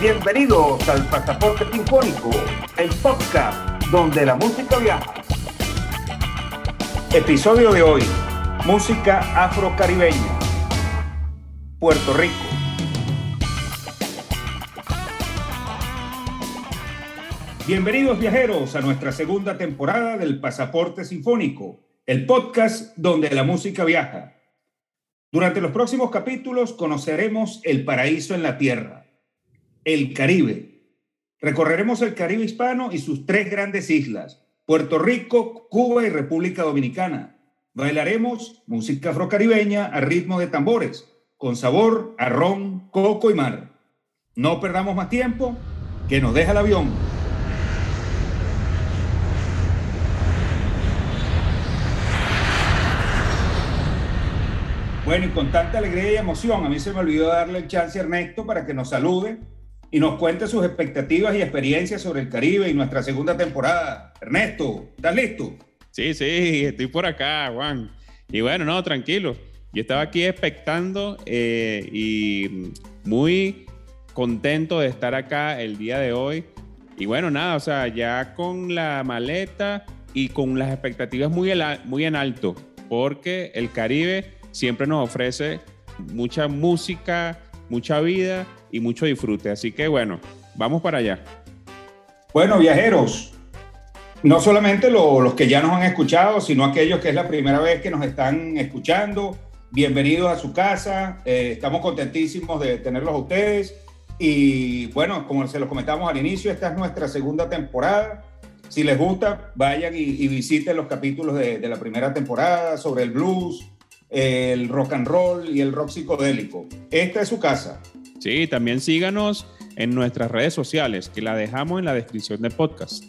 Bienvenidos al Pasaporte Sinfónico, el podcast donde la música viaja. Episodio de hoy, música afrocaribeña, Puerto Rico. Bienvenidos viajeros a nuestra segunda temporada del Pasaporte Sinfónico, el podcast donde la música viaja. Durante los próximos capítulos conoceremos el paraíso en la tierra, el Caribe. Recorreremos el Caribe hispano y sus tres grandes islas, Puerto Rico, Cuba y República Dominicana. Bailaremos música afrocaribeña a ritmo de tambores, con sabor a ron, coco y mar. No perdamos más tiempo, que nos deja el avión. Bueno, y con tanta alegría y emoción, a mí se me olvidó darle el chance a Ernesto para que nos salude y nos cuente sus expectativas y experiencias sobre el Caribe y nuestra segunda temporada. Ernesto, ¿estás listo? Sí, sí, estoy por acá, Juan. Y bueno, no, tranquilo. Yo estaba aquí expectando eh, y muy contento de estar acá el día de hoy. Y bueno, nada, o sea, ya con la maleta y con las expectativas muy, muy en alto, porque el Caribe siempre nos ofrece mucha música, mucha vida y mucho disfrute. Así que bueno, vamos para allá. Bueno, viajeros, no solamente los que ya nos han escuchado, sino aquellos que es la primera vez que nos están escuchando, bienvenidos a su casa. Eh, estamos contentísimos de tenerlos a ustedes. Y bueno, como se los comentamos al inicio, esta es nuestra segunda temporada. Si les gusta, vayan y, visiten los capítulos de, de la primera temporada sobre el blues, el rock and roll y el rock psicodélico. Esta es su casa. Sí, también síganos en nuestras redes sociales, que la dejamos en la descripción del podcast.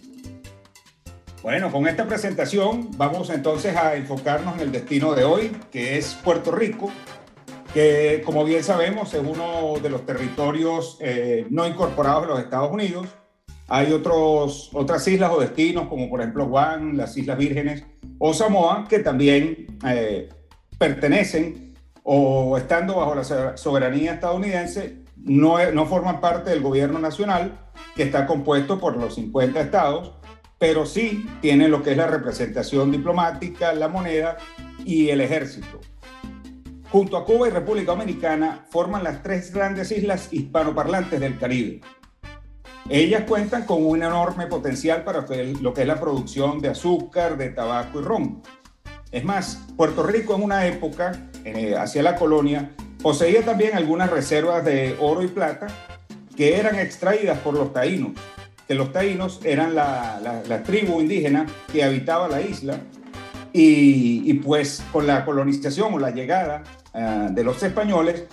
Bueno, con esta presentación vamos entonces a enfocarnos en el destino de hoy, que es Puerto Rico, que como bien sabemos es uno de los territorios eh, no incorporados de los Estados Unidos. Hay otros, otras islas o destinos, como por ejemplo Guam, las Islas Vírgenes o Samoa, que también eh, pertenecen o estando bajo la soberanía estadounidense, no, no forman parte del gobierno nacional, que está compuesto por los 50 estados, pero sí tienen lo que es la representación diplomática, la moneda y el ejército. Junto a Cuba y República Dominicana forman las tres grandes islas hispanoparlantes del Caribe. Ellas cuentan con un enorme potencial para lo que es la producción de azúcar, de tabaco y ron, es más, Puerto Rico en una época, eh, hacia la colonia, poseía también algunas reservas de oro y plata que eran extraídas por los taínos, que los taínos eran la, tribu indígena que habitaba la isla y, pues con la colonización o la llegada eh, de los españoles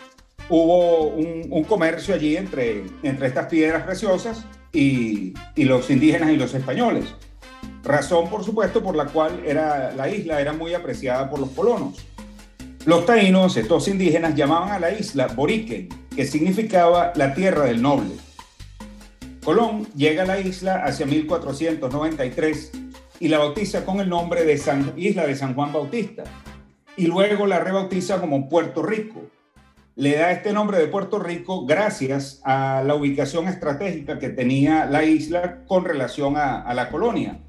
hubo un, comercio allí entre, entre estas piedras preciosas y los indígenas y los españoles razón por supuesto por la cual era, la isla era muy apreciada por los colonos. Los taínos, estos indígenas, llamaban a la isla Borique, que significaba la tierra del noble. Colón llega a la isla hacia 1493 y la bautiza con el nombre de Isla de San Juan Bautista y luego la rebautiza como Puerto Rico. Le da este nombre de Puerto Rico gracias a la ubicación estratégica que tenía la isla con relación a la colonia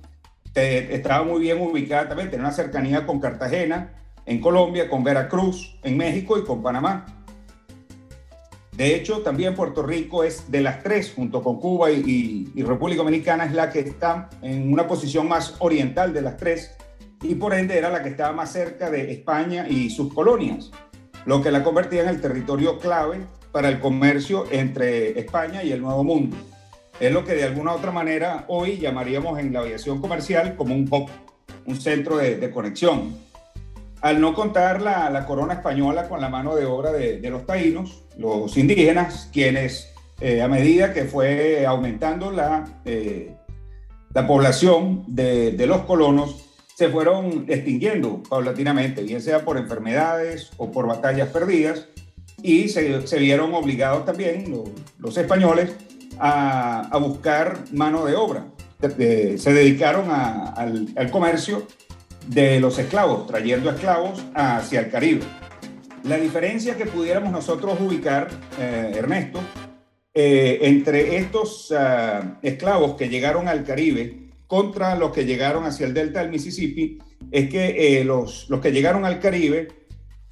estaba muy bien ubicada también, tenía una cercanía con Cartagena, en Colombia, con Veracruz, en México y con Panamá. De hecho, también Puerto Rico es de las tres, junto con Cuba y, República Dominicana, es la que está en una posición más oriental de las tres y por ende era la que estaba más cerca de España y sus colonias, lo que la convertía en el territorio clave para el comercio entre España y el Nuevo Mundo. Es lo que de alguna u otra manera hoy llamaríamos en la aviación comercial como un hub, un centro de, conexión. Al no contar la, corona española con la mano de obra de, los taínos, los indígenas, quienes eh, a medida que fue aumentando la, eh, la población de, los colonos, se fueron extinguiendo paulatinamente, bien sea por enfermedades o por batallas perdidas, y se, vieron obligados también los, los españoles a, buscar mano de obra. se dedicaron al, comercio de los esclavos, trayendo esclavos hacia el Caribe. La diferencia que pudiéramos nosotros ubicar, eh, Ernesto, eh, entre estos ah, esclavos que llegaron al Caribe contra los que llegaron hacia el delta del Mississippi es que eh, los, los que llegaron al Caribe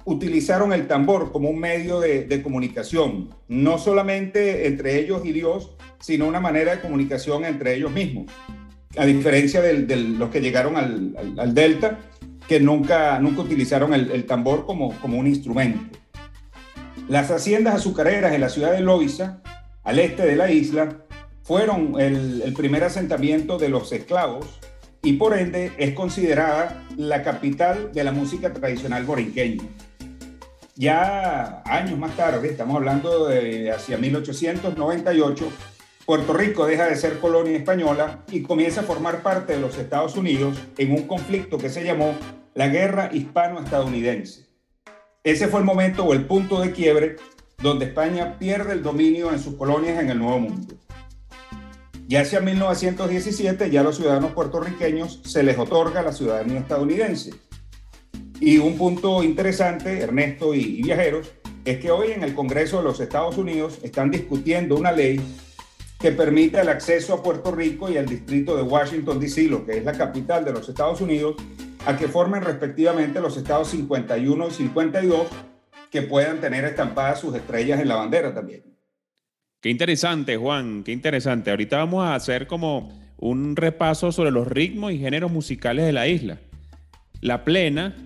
utilizaron el tambor como un medio de, comunicación, no solamente entre ellos y Dios, sino una manera de comunicación entre ellos mismos. A diferencia de, los que llegaron al, Delta, que nunca, nunca utilizaron el, tambor como, como un instrumento. Las haciendas azucareras en la ciudad de Loiza, al este de la isla, fueron el, el primer asentamiento de los esclavos y por ende es considerada la capital de la música tradicional borinqueña. Ya años más tarde, estamos hablando de hacia 1898, Puerto Rico deja de ser colonia española y comienza a formar parte de los Estados Unidos en un conflicto que se llamó la Guerra Hispano-Estadounidense. Ese fue el momento o el punto de quiebre donde España pierde el dominio en sus colonias en el Nuevo Mundo. Ya hacia 1917 ya a los ciudadanos puertorriqueños se les otorga la ciudadanía estadounidense y un punto interesante, Ernesto y, viajeros, es que hoy en el Congreso de los Estados Unidos están discutiendo una ley que permite el acceso a Puerto Rico y al distrito de Washington, D.C., lo que es la capital de los Estados Unidos, a que formen respectivamente los estados 51 y 52, que puedan tener estampadas sus estrellas en la bandera también. Qué interesante, Juan, qué interesante. Ahorita vamos a hacer como un repaso sobre los ritmos y géneros musicales de la isla. La plena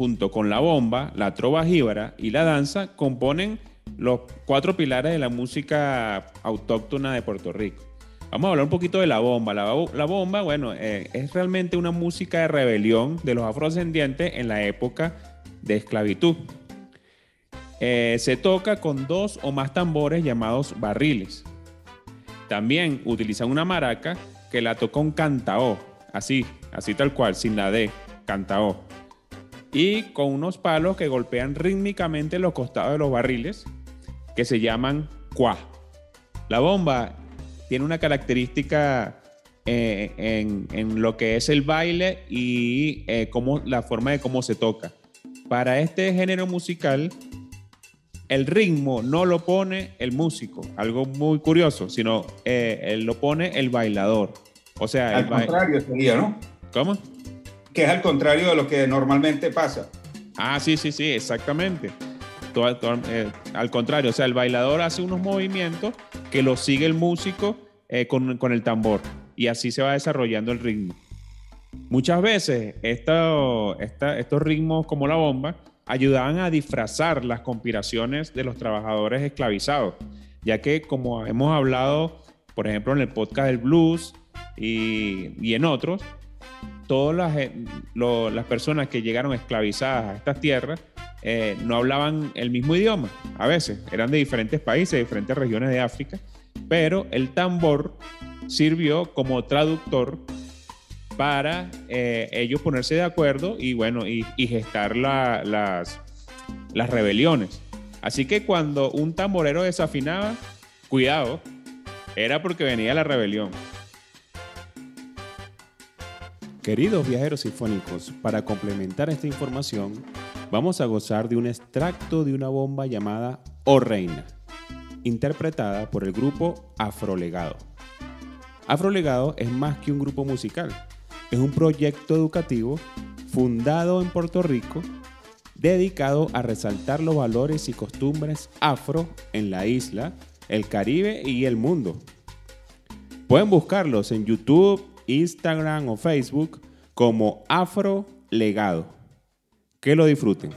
junto con la bomba, la trova jíbara y la danza, componen los cuatro pilares de la música autóctona de Puerto Rico. Vamos a hablar un poquito de la bomba. La, bomba, bueno, eh, es realmente una música de rebelión de los afrodescendientes en la época de esclavitud. Eh, se toca con dos o más tambores llamados barriles. También utilizan una maraca que la toca un cantaó, así, así tal cual, sin la D, cantaó y con unos palos que golpean rítmicamente los costados de los barriles que se llaman cuá. La bomba tiene una característica eh, en, lo que es el baile y eh, la forma de cómo se toca. Para este género musical, el ritmo no lo pone el músico, algo muy curioso, sino eh, lo pone el bailador. O sea, al contrario sería, ¿no? ¿Cómo? Que es al contrario de lo que normalmente pasa. Ah, sí, sí, sí, exactamente. Eh, al contrario, o sea, el bailador hace unos movimientos que lo sigue el músico eh, con, el tambor y así se va desarrollando el ritmo. Muchas veces estos ritmos como la bomba ayudaban a disfrazar las conspiraciones de los trabajadores esclavizados, ya que como hemos hablado, por ejemplo, en el podcast del blues y en otros, todas las, eh, las personas que llegaron esclavizadas a estas tierras eh, no hablaban el mismo idioma, a veces, eran de diferentes países, de diferentes regiones de África, pero el tambor sirvió como traductor para eh, ellos ponerse de acuerdo y bueno, y, gestar las, las rebeliones. Así que cuando un tamborero desafinaba, cuidado, era porque venía la rebelión. Queridos viajeros sinfónicos, para complementar esta información, vamos a gozar de un extracto de una bomba llamada O Reina, interpretada por el grupo Afrolegado. Afrolegado es más que un grupo musical, es un proyecto educativo fundado en Puerto Rico dedicado a resaltar los valores y costumbres afro en la isla, el Caribe y el mundo. Pueden buscarlos en YouTube, Instagram o Facebook como Afro Legado. Que lo disfruten.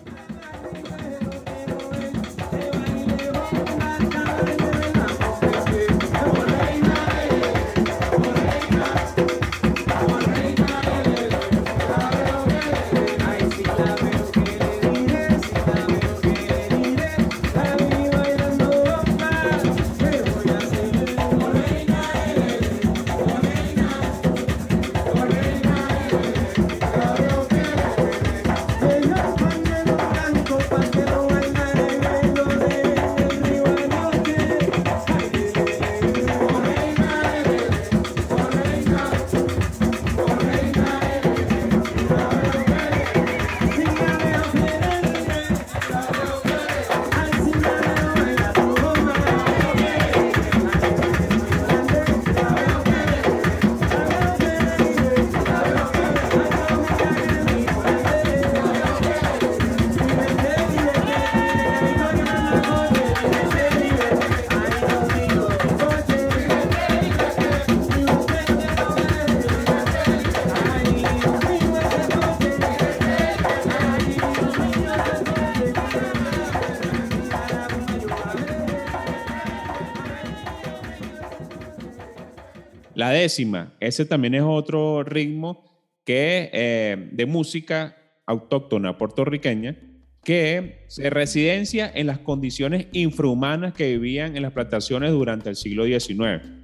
La décima, ese también es otro ritmo que, eh, de música autóctona puertorriqueña que se residencia en las condiciones infrahumanas que vivían en las plantaciones durante el siglo XIX.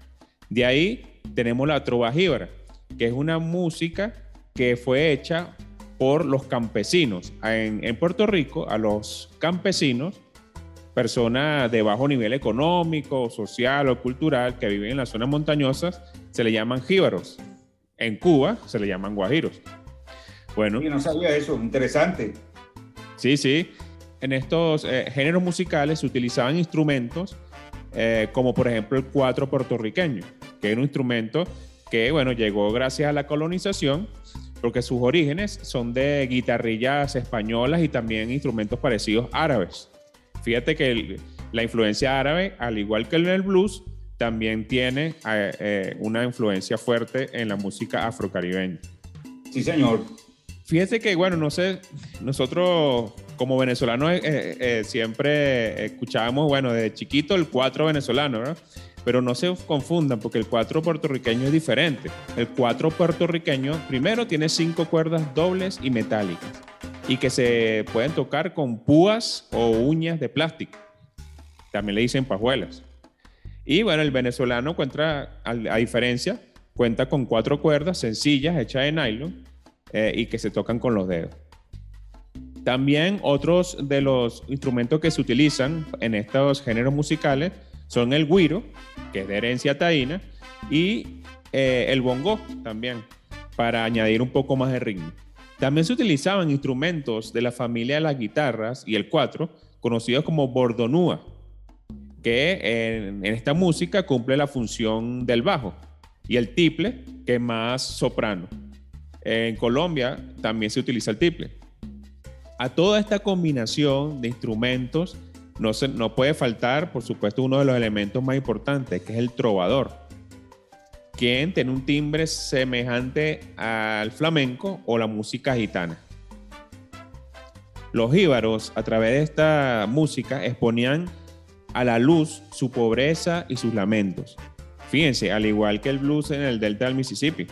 De ahí tenemos la trova jíbara, que es una música que fue hecha por los campesinos. En, en, Puerto Rico, a los campesinos, personas de bajo nivel económico, social o cultural que viven en las zonas montañosas, se le llaman jíbaros. En Cuba se le llaman guajiros. Bueno. Yo no sabía eso, interesante. Sí, sí. En estos eh, géneros musicales se utilizaban instrumentos eh, como por ejemplo el cuatro puertorriqueño, que es un instrumento que, bueno, llegó gracias a la colonización, porque sus orígenes son de guitarrillas españolas y también instrumentos parecidos árabes. Fíjate que la influencia árabe, al igual que en el blues, también tiene eh, una influencia fuerte en la música afrocaribeña. Sí, señor. Fíjese que, bueno, no sé, nosotros como venezolanos eh, eh, siempre escuchábamos, bueno, de chiquito el cuatro venezolano, ¿verdad? Pero no se confundan porque el cuatro puertorriqueño es diferente. El cuatro puertorriqueño primero tiene cinco cuerdas dobles y metálicas y que se pueden tocar con púas o uñas de plástico. También le dicen pajuelas. Y bueno, el venezolano cuenta, a, diferencia, cuenta con cuatro cuerdas sencillas hechas de nylon eh, y que se tocan con los dedos. También otros de los instrumentos que se utilizan en estos géneros musicales son el guiro, que es de herencia taína, y eh, el bongo también, para añadir un poco más de ritmo. También se utilizaban instrumentos de la familia de las guitarras y el cuatro, conocidos como bordonúa, que en, esta música cumple la función del bajo, y el tiple, que es más soprano. En Colombia también se utiliza el tiple. A toda esta combinación de instrumentos no, se, no puede faltar, por supuesto, uno de los elementos más importantes, que es el trovador, quien tiene un timbre semejante al flamenco o la música gitana. Los íbaros, a través de esta música, exponían a la luz su pobreza y sus lamentos. Fíjense, al igual que el blues en el delta del Mississippi.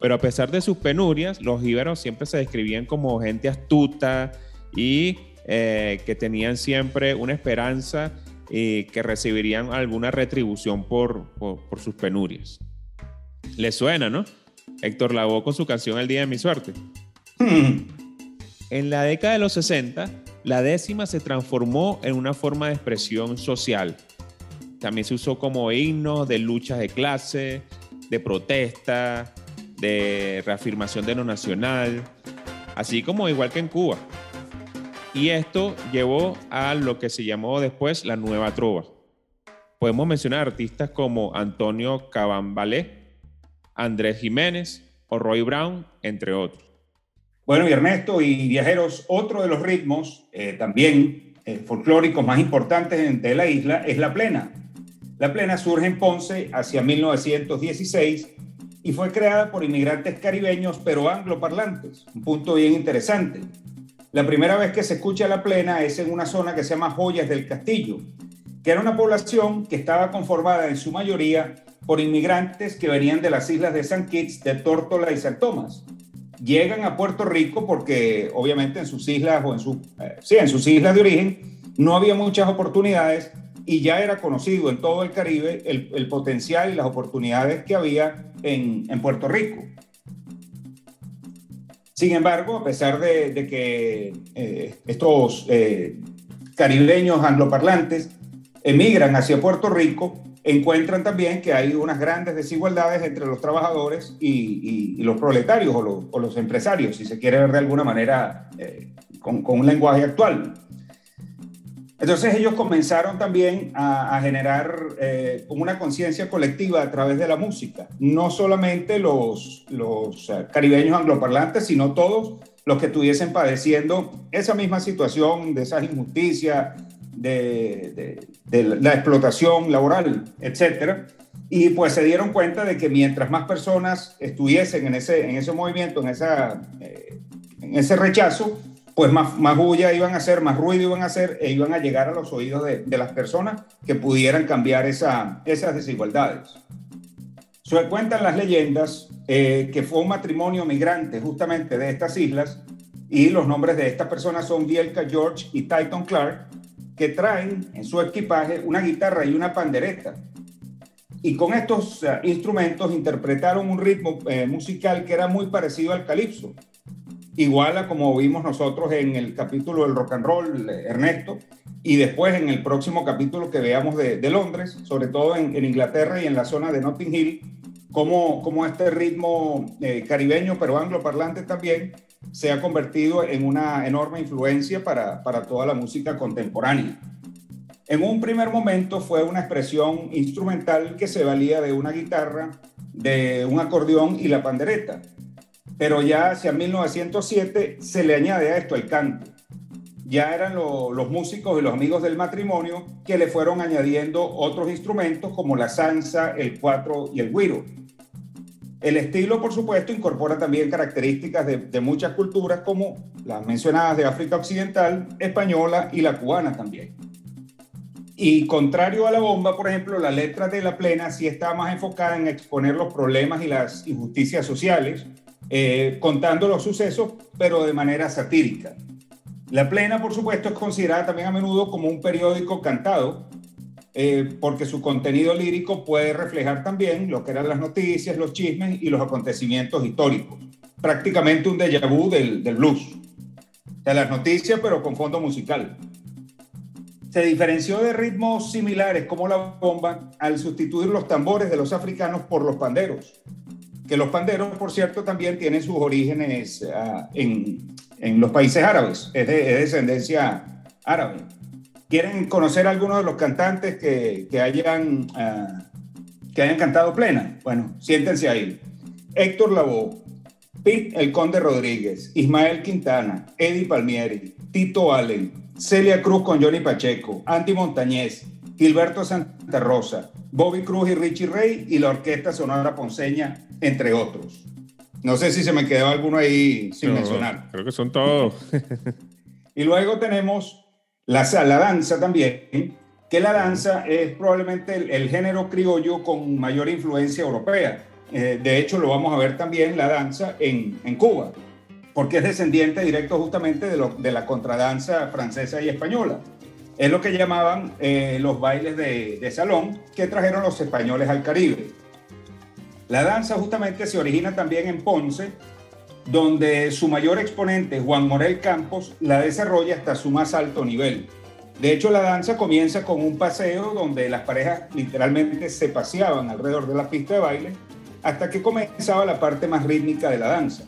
Pero a pesar de sus penurias, los íberos siempre se describían como gente astuta y eh, que tenían siempre una esperanza y que recibirían alguna retribución por, por, sus penurias. Le suena, ¿no? Héctor Lavoe con su canción El Día de mi Suerte. En la década de los 60, la décima se transformó en una forma de expresión social. También se usó como himno de luchas de clase, de protesta, de reafirmación de lo nacional, así como igual que en Cuba. Y esto llevó a lo que se llamó después la nueva trova. Podemos mencionar artistas como Antonio Cabambalé, Andrés Jiménez o Roy Brown, entre otros. Bueno, y Ernesto y viajeros, otro de los ritmos eh, también eh, folclóricos más importantes de la isla es la plena. La plena surge en Ponce hacia 1916 y fue creada por inmigrantes caribeños pero angloparlantes. Un punto bien interesante. La primera vez que se escucha la plena es en una zona que se llama Joyas del Castillo, que era una población que estaba conformada en su mayoría por inmigrantes que venían de las islas de San Kitts, de Tórtola y San Tomás. Llegan a Puerto Rico porque obviamente en sus islas o en, su, eh, sí, en sus islas de origen no había muchas oportunidades y ya era conocido en todo el Caribe el, el potencial y las oportunidades que había en, en Puerto Rico. Sin embargo, a pesar de, que eh, estos eh, caribeños angloparlantes emigran hacia Puerto Rico, encuentran también que hay unas grandes desigualdades entre los trabajadores y, los proletarios o los, empresarios, si se quiere ver de alguna manera eh, con, un lenguaje actual. Entonces ellos comenzaron también a, generar eh, una conciencia colectiva a través de la música, no solamente los, los eh, caribeños angloparlantes, sino todos los que estuviesen padeciendo esa misma situación de esa injusticia, de, la explotación laboral, etc. Y pues se dieron cuenta de que mientras más personas estuviesen en ese, en ese movimiento, en, esa, eh, en ese rechazo, pues más, más bulla iban a hacer, más ruido iban a hacer e iban a llegar a los oídos de, de las personas que pudieran cambiar esa, esas desigualdades. Se cuentan las leyendas eh, que fue un matrimonio migrante justamente de estas islas y los nombres de estas personas son Bielka George y Titan Clark, que traen en su equipaje una guitarra y una pandereta. Y con estos eh, instrumentos interpretaron un ritmo eh, musical que era muy parecido al calipso. Igual a como vimos nosotros en el capítulo del rock and roll, Ernesto, y después en el próximo capítulo que veamos de, Londres, sobre todo en, Inglaterra y en la zona de Notting Hill, cómo, cómo este ritmo eh, caribeño, pero angloparlante también, se ha convertido en una enorme influencia para, para toda la música contemporánea. En un primer momento fue una expresión instrumental que se valía de una guitarra, de un acordeón y la pandereta, pero ya hacia 1907 se le añade a esto el canto. Ya eran los músicos y los amigos del matrimonio que le fueron añadiendo otros instrumentos como la salsa, el cuatro y el güiro. El estilo, por supuesto, incorpora también características de, de, muchas culturas como las mencionadas de África Occidental, española y la cubana también. Y contrario a la bomba, por ejemplo, la letra de la plena sí está más enfocada en exponer los problemas y las injusticias sociales, eh, contando los sucesos, pero de manera satírica. La plena, por supuesto, es considerada también a menudo como un periódico cantado, eh, porque su contenido lírico puede reflejar también lo que eran las noticias, los chismes y los acontecimientos históricos. Prácticamente un déjà vu del, del blues. Sea, las noticias, pero con fondo musical. Se diferenció de ritmos similares como la bomba al sustituir los tambores de los africanos por los panderos. Que los panderos, por cierto, también tienen sus orígenes ah, en, en, los países árabes, es de, es de descendencia árabe. ¿Quieren conocer algunos de los cantantes que, que hayan, uh, que hayan cantado plena? Bueno, siéntense ahí. Héctor Lavoe, Pete El Conde Rodríguez, Ismael Quintana, Eddie Palmieri, Tito Allen, Celia Cruz con Johnny Pacheco, Andy Montañez, Gilberto Santa Rosa, Bobby Cruz y Richie Rey y la Orquesta Sonora Ponceña, entre otros. No sé si se me quedó alguno ahí sin mencionar. Creo que son todos. y luego tenemos la, la danza también, que la danza es probablemente el, género criollo con mayor influencia europea. Eh, de hecho, lo vamos a ver también la danza en, en Cuba, porque es descendiente directo justamente de, lo, de, la contradanza francesa y española. Es lo que llamaban eh, los bailes de, de salón que trajeron los españoles al Caribe. La danza justamente se origina también en Ponce donde su mayor exponente, Juan Morel Campos, la desarrolla hasta su más alto nivel. De hecho, la danza comienza con un paseo donde las parejas literalmente se paseaban alrededor de la pista de baile hasta que comenzaba la parte más rítmica de la danza.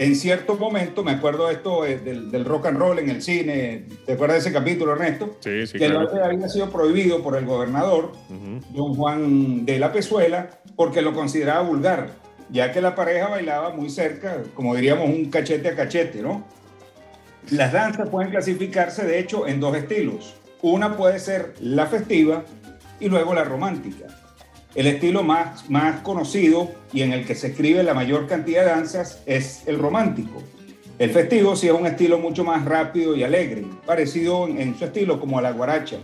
En cierto momento, me acuerdo esto eh, del, rock and roll en el cine, ¿te acuerdas de ese capítulo, Ernesto? Sí, sí. Que el baile había sido prohibido por el gobernador, don Juan de la Pezuela, porque lo consideraba vulgar ya que la pareja bailaba muy cerca, como diríamos, un cachete a cachete, ¿no? Las danzas pueden clasificarse, de hecho, en dos estilos. Una puede ser la festiva y luego la romántica. El estilo más, más conocido y en el que se escribe la mayor cantidad de danzas es el romántico. El festivo sí es un estilo mucho más rápido y alegre, parecido en, su estilo como a la guaracha.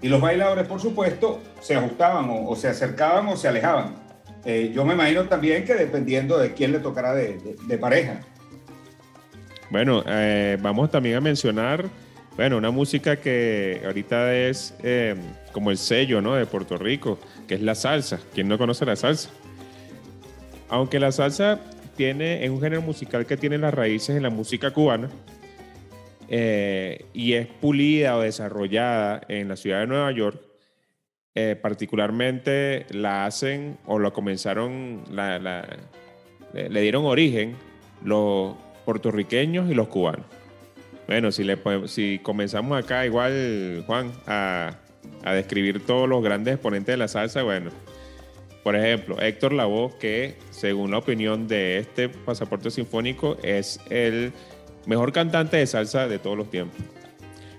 Y los bailadores, por supuesto, se ajustaban o se acercaban o se alejaban. Eh, yo me imagino también que dependiendo de quién le tocará de, pareja. Bueno, eh, vamos también a mencionar, bueno, una música que ahorita es eh, como el sello, ¿no? De Puerto Rico, que es la salsa. ¿Quién no conoce la salsa? Aunque la salsa tiene, es un género musical que tiene las raíces en la música cubana y es pulida o desarrollada en la ciudad de Nueva York, eh, particularmente la hacen o lo comenzaron, le dieron origen los puertorriqueños y los cubanos. Bueno, si, le, si comenzamos acá igual, Juan, a, describir todos los grandes exponentes de la salsa, bueno, por ejemplo, Héctor Lavoe, que según la opinión de este pasaporte sinfónico es el mejor cantante de salsa de todos los tiempos.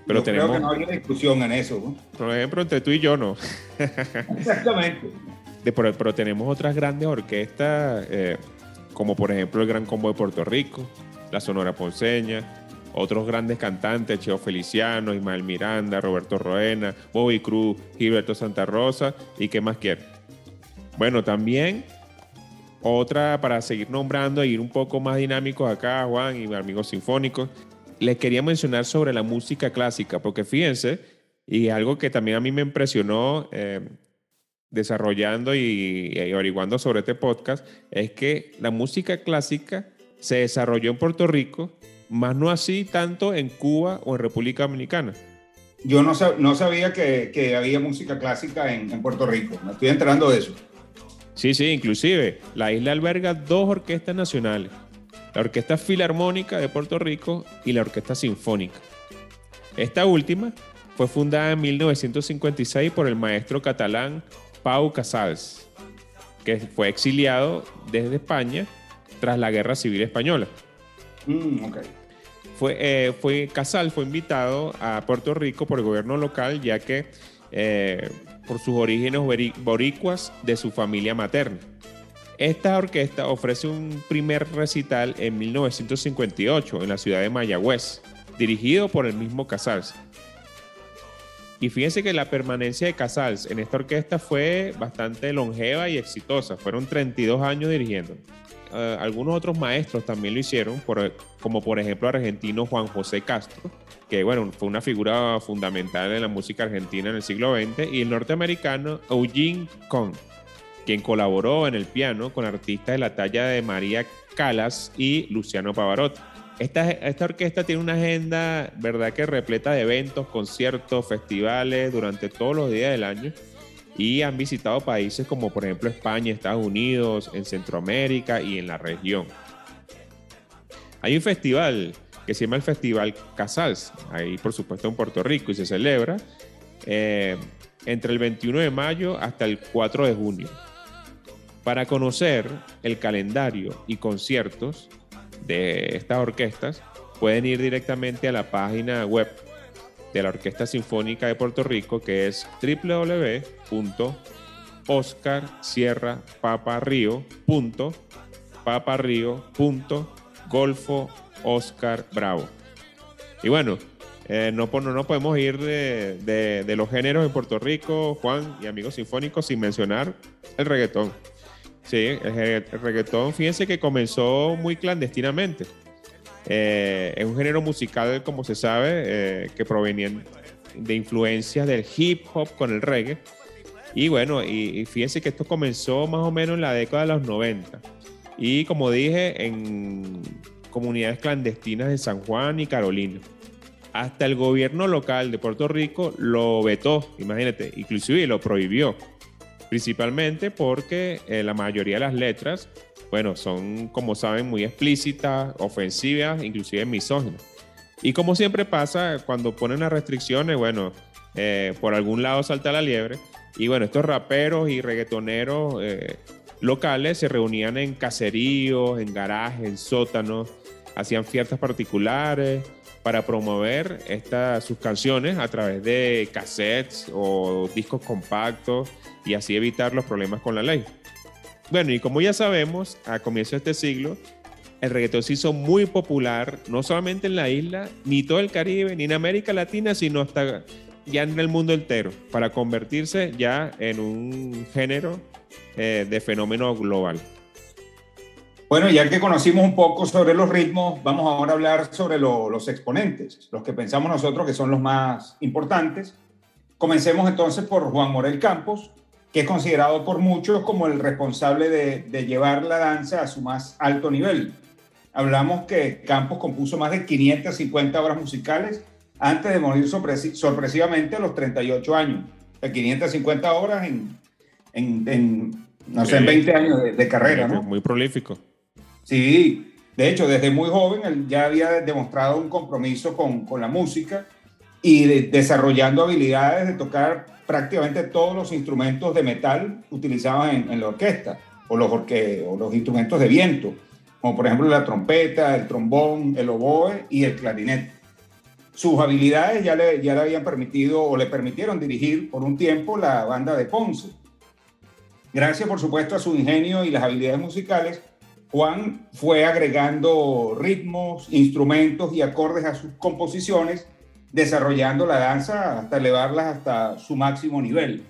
Pero tenemos, creo que no había discusión en eso. Por ejemplo, entre tú y yo no. Exactamente. pero, tenemos otras grandes orquestas, eh, como por ejemplo el Gran Combo de Puerto Rico, la Sonora Ponceña, otros grandes cantantes, Cheo Feliciano, Ismael Miranda, Roberto Roena, Bobby Cruz, Gilberto Santa Rosa, ¿y qué más quiere? Bueno, también otra para seguir nombrando e ir un poco más dinámicos acá, Juan y amigos sinfónicos, les quería mencionar sobre la música clásica, porque fíjense, y algo que también a mí me impresionó eh, desarrollando y, y averiguando sobre este podcast, es que la música clásica se desarrolló en Puerto Rico, más no así tanto en Cuba o en República Dominicana. Yo no, no sabía que, que, había música clásica en, en, Puerto Rico, me estoy enterando de eso. Sí, sí, inclusive la isla alberga dos orquestas nacionales, la Orquesta Filarmónica de Puerto Rico y la Orquesta Sinfónica. Esta última fue fundada en 1956 por el maestro catalán Pau Casals, que fue exiliado desde España tras la Guerra Civil Española. Mm, okay. Fue, eh, fue, Casal fue invitado a Puerto Rico por el gobierno local, ya que eh, por sus orígenes boricuas de su familia materna. Esta orquesta ofrece un primer recital en 1958 en la ciudad de Mayagüez, dirigido por el mismo Casals. Y fíjense que la permanencia de Casals en esta orquesta fue bastante longeva y exitosa. Fueron 32 años dirigiendo. Uh, algunos otros maestros también lo hicieron, como por ejemplo el argentino Juan José Castro, que bueno, fue una figura fundamental en la música argentina en el siglo XX, y el norteamericano Eugene Kohn, quien colaboró en el piano con artistas de la talla de María Calas y Luciano Pavarotti. Esta, esta, orquesta tiene una agenda, verdad que repleta de eventos, conciertos, festivales durante todos los días del año y han visitado países como por ejemplo España, Estados Unidos, en Centroamérica y en la región. Hay un festival que se llama el Festival Casals, ahí por supuesto en Puerto Rico y se celebra eh, entre el 21 de mayo hasta el 4 de junio. Para conocer el calendario y conciertos de estas orquestas, pueden ir directamente a la página web de la Orquesta Sinfónica de Puerto Rico, que es www.oscarsierrapaparrio.paparrio.golfo Oscar Bravo. Y bueno, eh, no, no, podemos ir de, de, los géneros en Puerto Rico, Juan y amigos sinfónicos, sin mencionar el reggaetón. Sí, el reggaetón, fíjense que comenzó muy clandestinamente eh, es un género musical, como se sabe, eh, que provenían de influencias del hip hop con el reggae. Y bueno, y, fíjense que esto comenzó más o menos en la década de los 90. Y como dije, en comunidades clandestinas de San Juan y Carolina. Hasta el gobierno local de Puerto Rico lo vetó, imagínate, inclusive lo prohibió. Principalmente porque eh, la mayoría de las letras bueno, son, como saben, muy explícitas, ofensivas, inclusive misóginas. Y como siempre pasa, cuando ponen las restricciones, bueno, eh, por algún lado salta la liebre. Y bueno, estos raperos y reggaetoneros eh, locales se reunían en caseríos, en garajes, en sótanos, hacían fiestas particulares para promover estas, sus canciones a través de cassettes o discos compactos y así evitar los problemas con la ley. Bueno, y como ya sabemos, a comienzo de este siglo, el reggaetón se hizo muy popular, no solamente en la isla, ni todo el Caribe, ni en América Latina, sino hasta ya en el mundo entero, para convertirse ya en un género eh, de fenómeno global. Bueno, ya que conocimos un poco sobre los ritmos, vamos ahora a hablar sobre los exponentes, los que pensamos nosotros que son los más importantes. Comencemos entonces por Juan Morel Campos, que es considerado por muchos como el responsable de, llevar la danza a su más alto nivel. Hablamos que Campos compuso más de 550 obras musicales antes de morir sorpresivamente a los 38 años. De 550 obras en, en, no sé, en 20 años de, carrera, ¿no? Muy prolífico. Sí, de hecho, desde muy joven él ya había demostrado un compromiso con, con la música y desarrollando habilidades de tocar prácticamente todos los instrumentos de metal utilizados en, la orquesta o los, o los instrumentos de viento, como por ejemplo la trompeta, el trombón, el oboe y el clarinete. Sus habilidades ya le, ya le habían permitido o le permitieron dirigir por un tiempo la banda de Ponce. Gracias, por supuesto, a su ingenio y las habilidades musicales, Juan fue agregando ritmos, instrumentos y acordes a sus composiciones desarrollando la danza hasta elevarlas hasta su máximo nivel.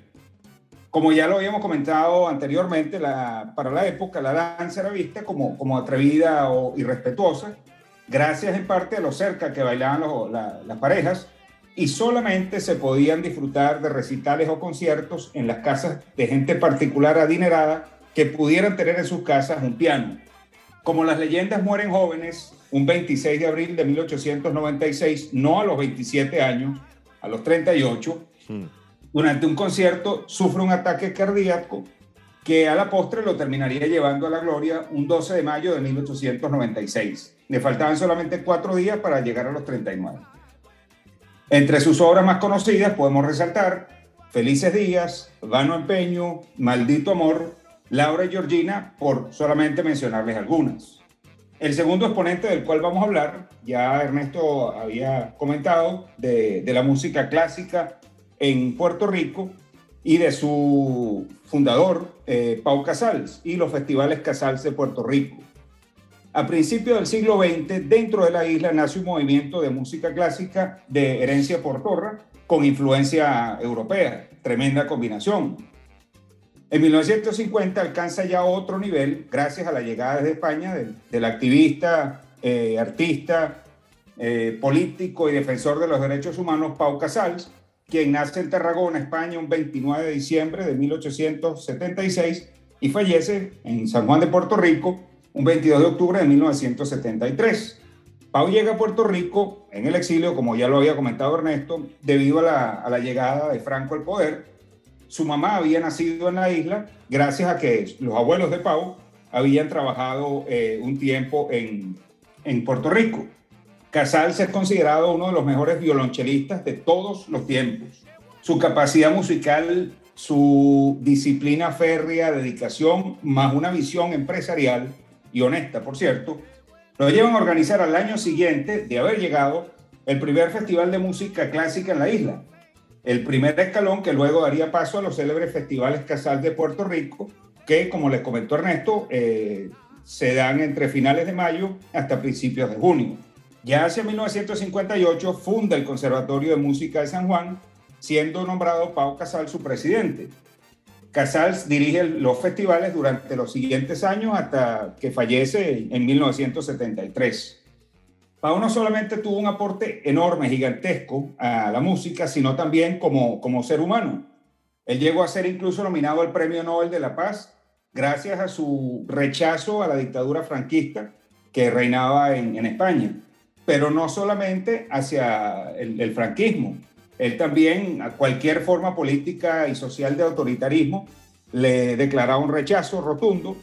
Como ya lo habíamos comentado anteriormente, la, para la época la danza era vista como, como atrevida o irrespetuosa, gracias en parte a lo cerca que bailaban las parejas y solamente se podían disfrutar de recitales o conciertos en las casas de gente particular adinerada que pudieran tener en sus casas un piano. Como las leyendas mueren jóvenes, un 26 de abril de 1896, no a los 27 años, a los 38, hmm. durante un concierto sufre un ataque cardíaco que a la postre lo terminaría llevando a la gloria un 12 de mayo de 1896. Le faltaban solamente cuatro días para llegar a los 39. Entre sus obras más conocidas podemos resaltar Felices Días, Vano Empeño, Maldito Amor, Laura y Georgina, por solamente mencionarles algunas. El segundo exponente del cual vamos a hablar, ya Ernesto había comentado, de, la música clásica en Puerto Rico y de su fundador, eh, Pau Casals, y los festivales Casals de Puerto Rico. A principios del siglo XX, dentro de la isla nace un movimiento de música clásica de herencia portorra con influencia europea. Tremenda combinación. En 1950 alcanza ya otro nivel gracias a la llegada desde España del, activista, eh, artista, eh, político y defensor de los derechos humanos Pau Casals, quien nace en Tarragona, España, un 29 de diciembre de 1876 y fallece en San Juan de Puerto Rico un 22 de octubre de 1973. Pau llega a Puerto Rico en el exilio, como ya lo había comentado Ernesto, debido a la, llegada de Franco al poder. Su mamá había nacido en la isla gracias a que los abuelos de Pau habían trabajado eh, un tiempo en, en Puerto Rico. Casals es considerado uno de los mejores violonchelistas de todos los tiempos. Su capacidad musical, su disciplina férrea, dedicación, más una visión empresarial, y honesta, por cierto, lo llevan a organizar al año siguiente de haber llegado el primer festival de música clásica en la isla. El primer escalón que luego daría paso a los célebres festivales Casal de Puerto Rico, que, como les comentó Ernesto, eh, se dan entre finales de mayo hasta principios de junio. Ya hacia 1958 funda el Conservatorio de Música de San Juan, siendo nombrado Pau Casal su presidente. Casals dirige los festivales durante los siguientes años hasta que fallece en 1973. Pau no solamente tuvo un aporte enorme, gigantesco a la música, sino también como, como ser humano. Él llegó a ser incluso nominado al Premio Nobel de la Paz gracias a su rechazo a la dictadura franquista que reinaba en, España, pero no solamente hacia el franquismo, él también a cualquier forma política y social de autoritarismo le declaraba un rechazo rotundo.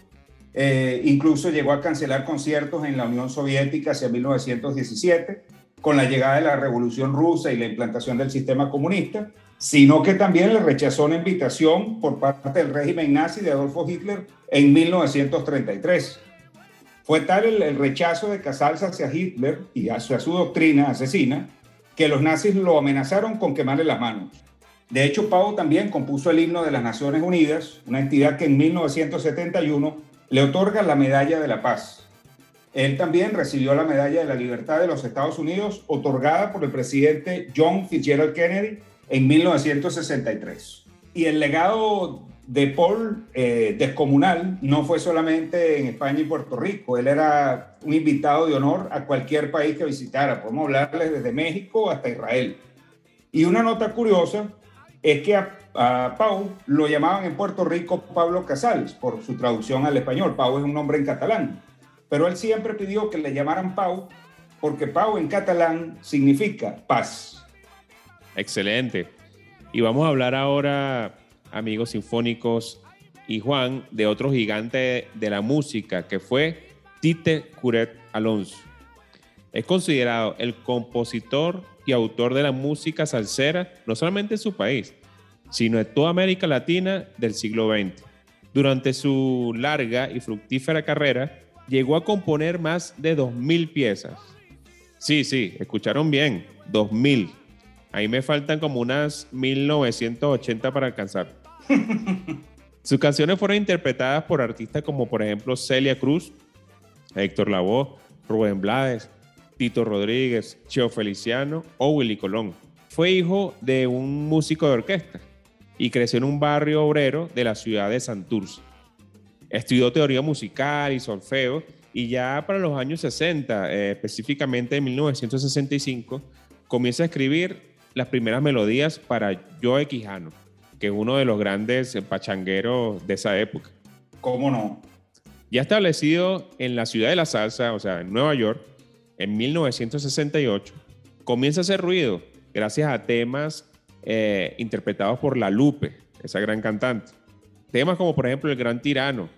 Eh, incluso llegó a cancelar conciertos en la Unión Soviética hacia 1917 con la llegada de la Revolución Rusa y la implantación del sistema comunista, sino que también le rechazó una invitación por parte del régimen nazi de Adolfo Hitler en 1933. Fue tal el, rechazo de Casals hacia Hitler y hacia su doctrina asesina que los nazis lo amenazaron con quemarle las manos. De hecho, Pau también compuso el himno de las Naciones Unidas, una entidad que en 1971 le otorga la Medalla de la Paz. Él también recibió la Medalla de la Libertad de los Estados Unidos, otorgada por el presidente John Fitzgerald Kennedy en 1963. Y el legado de Paul eh, descomunal no fue solamente en España y Puerto Rico, él era un invitado de honor a cualquier país que visitara, podemos hablarles desde México hasta Israel. Y una nota curiosa es que a, Pau lo llamaban en Puerto Rico Pablo Casals por su traducción al español, Pau es un nombre en catalán, pero él siempre pidió que le llamaran Pau porque Pau en catalán significa paz. Excelente. Y vamos a hablar ahora amigos sinfónicos, y Juan, de otro gigante de la música, que fue Tite Curet Alonso. Es considerado el compositor y autor de la música salsera, no solamente en su país, sino en toda América Latina del siglo XX. Durante su larga y fructífera carrera, llegó a componer más de 2.000 piezas. Sí, sí, escucharon bien, 2.000. Ahí me faltan como unas 1980 para alcanzar. Sus canciones fueron interpretadas por artistas como por ejemplo Celia Cruz, Héctor Lavoe, Rubén Blades, Tito Rodríguez, Cheo Feliciano o Willy Colón. Fue hijo de un músico de orquesta y creció en un barrio obrero de la ciudad de Santurce. Estudió teoría musical y solfeo y ya para los años 60, eh, específicamente en 1965, comienza a escribir las primeras melodías para Joe Quijano, que es uno de los grandes pachangueros de esa época. ¿Cómo no? Ya establecido en la ciudad de la salsa, o sea, en Nueva York, en 1968, comienza a hacer ruido gracias a temas eh, interpretados por La Lupe, esa gran cantante. Temas como por ejemplo El Gran Tirano,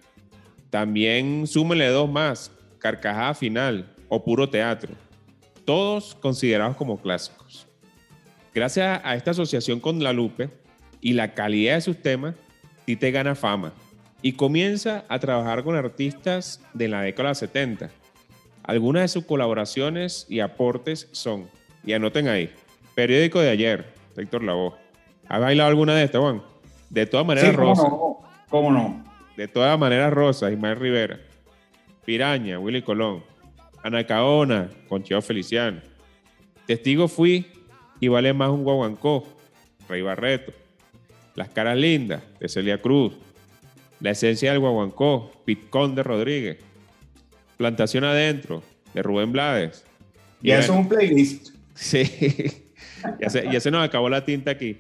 también súmenle dos más, Carcajada Final o Puro Teatro, todos considerados como clásicos. Gracias a esta asociación con La Lupe y la calidad de sus temas, Tite gana fama y comienza a trabajar con artistas de la década de 70. Algunas de sus colaboraciones y aportes son, y anoten ahí, Periódico de ayer, Héctor Lavoe. ¿Ha bailado alguna de estas, Juan? De todas maneras, Rosa. ¿Cómo no? De todas maneras, Rosa, Ismael Rivera. Piraña, Willy Colón. Anacaona, Concheo Feliciano. Testigo fui y vale más un guaguancó, Rey Barreto. Las caras lindas, de Celia Cruz. La esencia del guaguancó, Pitcón de Rodríguez. Plantación adentro, de Rubén Blades. Y, eso es un playlist. Sí, ya ya se nos acabó la tinta aquí.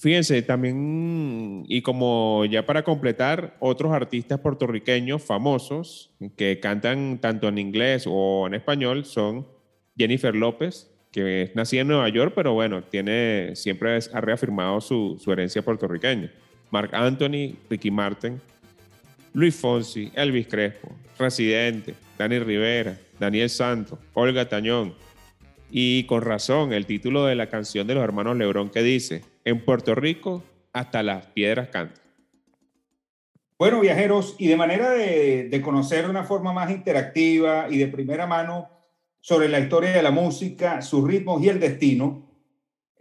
Fíjense, también, y como ya para completar, otros artistas puertorriqueños famosos que cantan tanto en inglés o en español son Jennifer López, que es nacida en Nueva York, pero bueno, tiene, siempre ha reafirmado su, su herencia puertorriqueña. Mark Anthony, Ricky Martin, Luis Fonsi, Elvis Crespo, Residente, Dani Rivera, Daniel Santos, Olga Tañón. Y con razón, el título de la canción de los hermanos Lebrón que dice, en Puerto Rico hasta las piedras cantan. Bueno, viajeros, y de manera de, conocer de una forma más interactiva y de primera mano sobre la historia de la música, sus ritmos y el destino,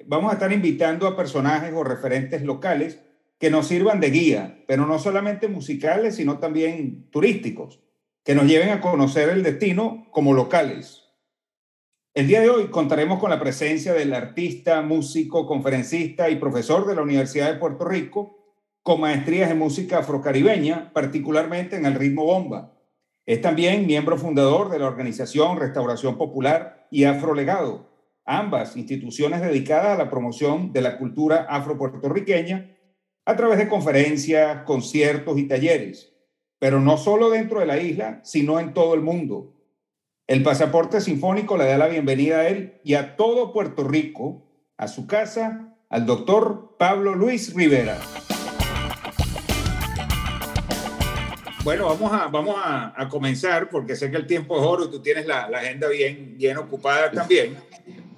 vamos a estar invitando a personajes o referentes locales que nos sirvan de guía, pero no solamente musicales, sino también turísticos, que nos lleven a conocer el destino como locales. El día de hoy contaremos con la presencia del artista, músico, conferencista y profesor de la Universidad de Puerto Rico con maestrías en música afrocaribeña, particularmente en el ritmo bomba. Es también miembro fundador de la organización Restauración Popular y Afrolegado, ambas instituciones dedicadas a la promoción de la cultura afropuertorriqueña a través de conferencias, conciertos y talleres, pero no solo dentro de la isla, sino en todo el mundo el pasaporte sinfónico le da la bienvenida a él y a todo Puerto Rico, a su casa, al doctor Pablo Luis Rivera. Bueno, vamos a, vamos a, comenzar porque sé que el tiempo es oro y tú tienes la, agenda bien, bien ocupada también.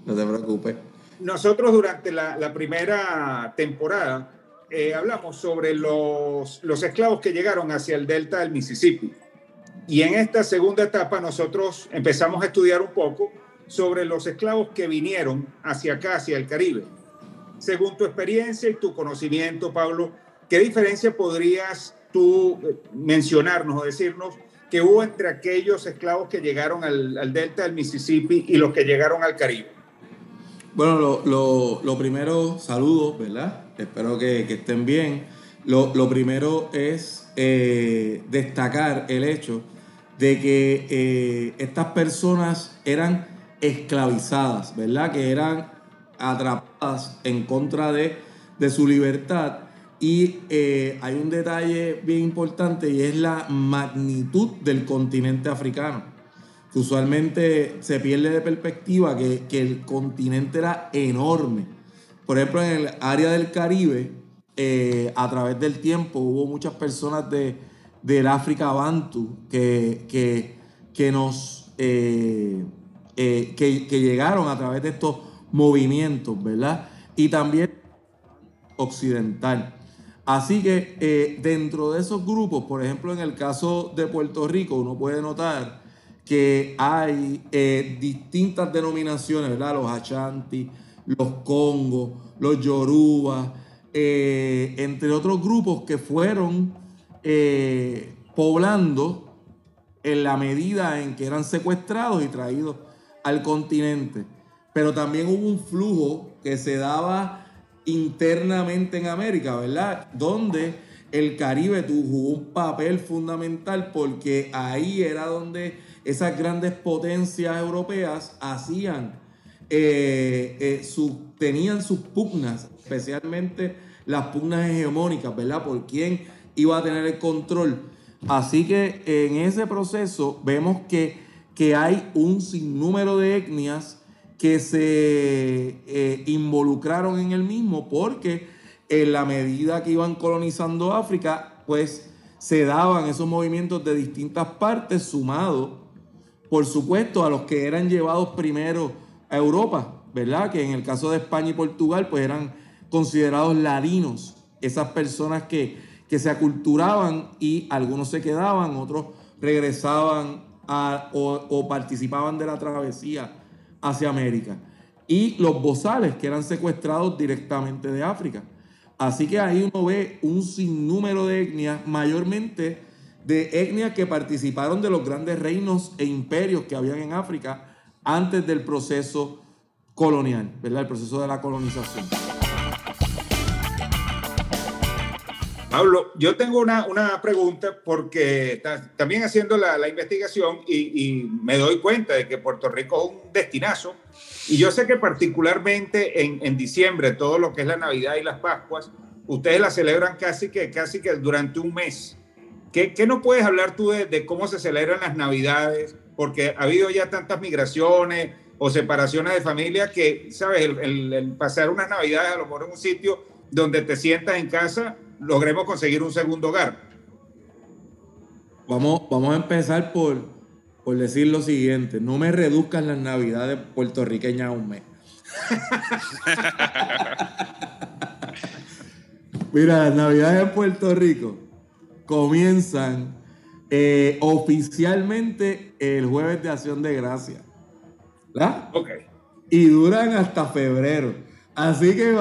No te preocupes. Nosotros durante la, primera temporada eh, hablamos sobre los, los esclavos que llegaron hacia el delta del Mississippi y en esta segunda etapa nosotros empezamos a estudiar un poco sobre los esclavos que vinieron hacia acá, hacia el Caribe. Según tu experiencia y tu conocimiento, Pablo, ¿qué diferencia podrías tú eh, mencionarnos o decirnos que hubo entre aquellos esclavos que llegaron al, delta del Mississippi y los que llegaron al Caribe? Bueno, lo, primero, saludos, ¿verdad? Espero que, estén bien. Lo, primero es eh, destacar el hecho de que eh, estas personas eran esclavizadas, ¿verdad? Que eran atrapadas en contra de, su libertad. Y eh, hay un detalle bien importante y es la magnitud del continente africano. usualmente se pierde de perspectiva que, el continente era enorme. Por ejemplo, en el área del Caribe, eh, a través del tiempo hubo muchas personas de, del África Bantu que, que, nos, eh, eh, que, llegaron a través de estos movimientos, ¿verdad? Y también occidental. Así que eh, dentro de esos grupos, por ejemplo, en el caso de Puerto Rico, uno puede notar que hay distintas denominaciones, ¿verdad? Los Achanti, los Congos, los Yoruba, entre otros grupos que fueron eh, poblando en la medida en que eran secuestrados y traídos al continente. Pero también hubo un flujo que se daba internamente en América, ¿verdad? Donde el Caribe jugó un papel fundamental porque ahí era donde esas grandes potencias europeas hacían, eh, eh, tenían sus pugnas, especialmente las pugnas hegemónicas, ¿verdad? Por quién iba a tener el control. Así que en ese proceso vemos que, que hay un sinnúmero de etnias que se eh, involucraron en el mismo porque en la medida que iban colonizando África, pues se daban esos movimientos de distintas partes sumados, por supuesto, a los que eran llevados primero a Europa, ¿verdad? Que en el caso de España y Portugal, pues eran considerados ladinos, esas personas que, que se aculturaban y algunos se quedaban, otros regresaban o, o participaban de la travesía hacia América. Y los bozales que eran secuestrados directamente de África. Así que ahí uno ve un sinnúmero de etnias, mayormente de etnias que participaron de los grandes reinos e imperios que habían en África antes del proceso colonial, ¿verdad? El proceso de la colonización. Pablo, yo tengo una, pregunta porque también haciendo la, investigación y, me doy cuenta de que Puerto Rico es un destinazo y yo sé que particularmente en, diciembre, todo lo que es la Navidad y las Pascuas, ustedes la celebran casi que, casi que durante un mes. ¿Qué, qué nos puedes hablar tú de, cómo se celebran las Navidades? Porque ha habido ya tantas migraciones o separaciones de familia que, ¿sabes? El, el pasar unas Navidades a lo mejor en un sitio donde te sientas en casa logremos conseguir un segundo hogar. Vamos, vamos a empezar por, por decir lo siguiente. No me reduzcan las navidades puertorriqueñas a un mes. Mira, las navidades en Puerto Rico comienzan eh, oficialmente el jueves de acción de gracia. ¿Verdad? Ok. Y duran hasta febrero. Así que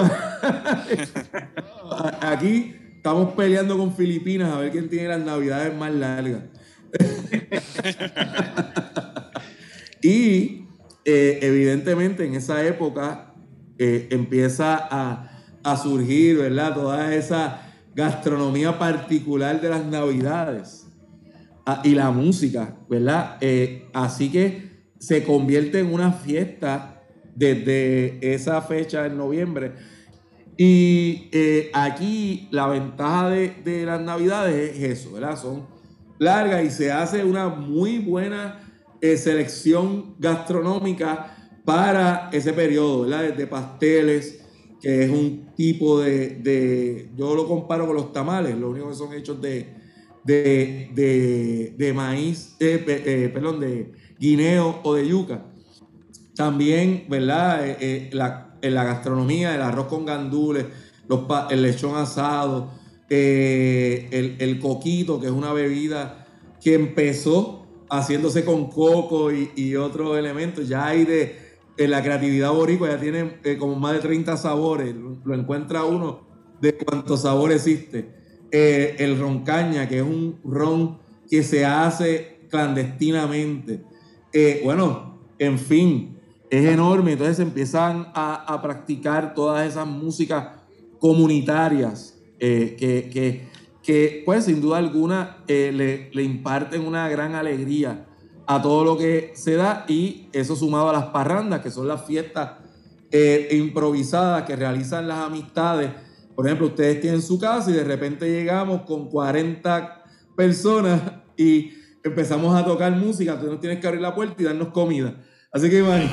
aquí Estamos peleando con Filipinas a ver quién tiene las navidades más largas. y eh, evidentemente en esa época eh, empieza a, surgir, ¿verdad? Toda esa gastronomía particular de las navidades ah, y la música, ¿verdad? Eh, así que se convierte en una fiesta desde esa fecha en noviembre y eh, aquí la ventaja de, las navidades es eso, ¿verdad? Son largas y se hace una muy buena eh, selección gastronómica para ese periodo, ¿verdad? Desde pasteles, que es un tipo de, yo lo comparo con los tamales, lo único que son hechos de, de, maíz, eh, perdón, de guineo o de yuca. También, ¿verdad? En la gastronomía, el arroz con gandules, el lechón asado, eh, el, coquito, que es una bebida que empezó haciéndose con coco y, otros elementos. Ya hay de en la creatividad boricua, ya tiene eh, como más de 30 sabores. Lo, encuentra uno de cuántos sabores existe. Eh, el roncaña, que es un ron que se hace clandestinamente. bueno, en fin, es enorme. Entonces empiezan a, practicar todas esas músicas comunitarias eh, que, que, pues sin duda alguna eh, le, imparten una gran alegría a todo lo que se da y eso sumado a las parrandas, que son las fiestas eh, improvisadas que realizan las amistades. Por ejemplo, ustedes tienen su casa y de repente llegamos con 40 personas y empezamos a tocar música, tú no tienes que abrir la puerta y darnos comida. Así que, Iván.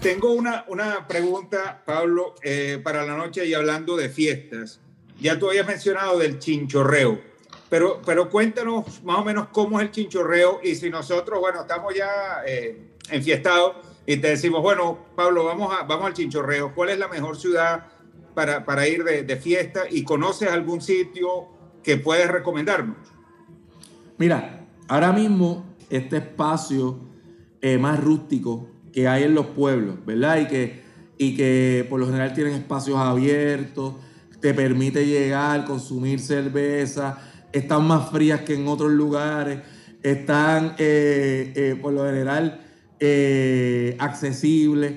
Tengo una, una pregunta, Pablo, eh, para la noche y hablando de fiestas. Ya tú habías mencionado del chinchorreo, pero, pero cuéntanos más o menos cómo es el chinchorreo y si nosotros, bueno, estamos ya eh, enfiestados y te decimos, bueno, Pablo, vamos, a, vamos al chinchorreo. ¿Cuál es la mejor ciudad para, para ir de, de fiesta y conoces algún sitio que puedes recomendarnos? Mira, ahora mismo este espacio eh, más rústico que hay en los pueblos, ¿verdad? Y que, y que por lo general tienen espacios abiertos, te permite llegar, consumir cerveza, están más frías que en otros lugares, están eh, eh, por lo general accesibles.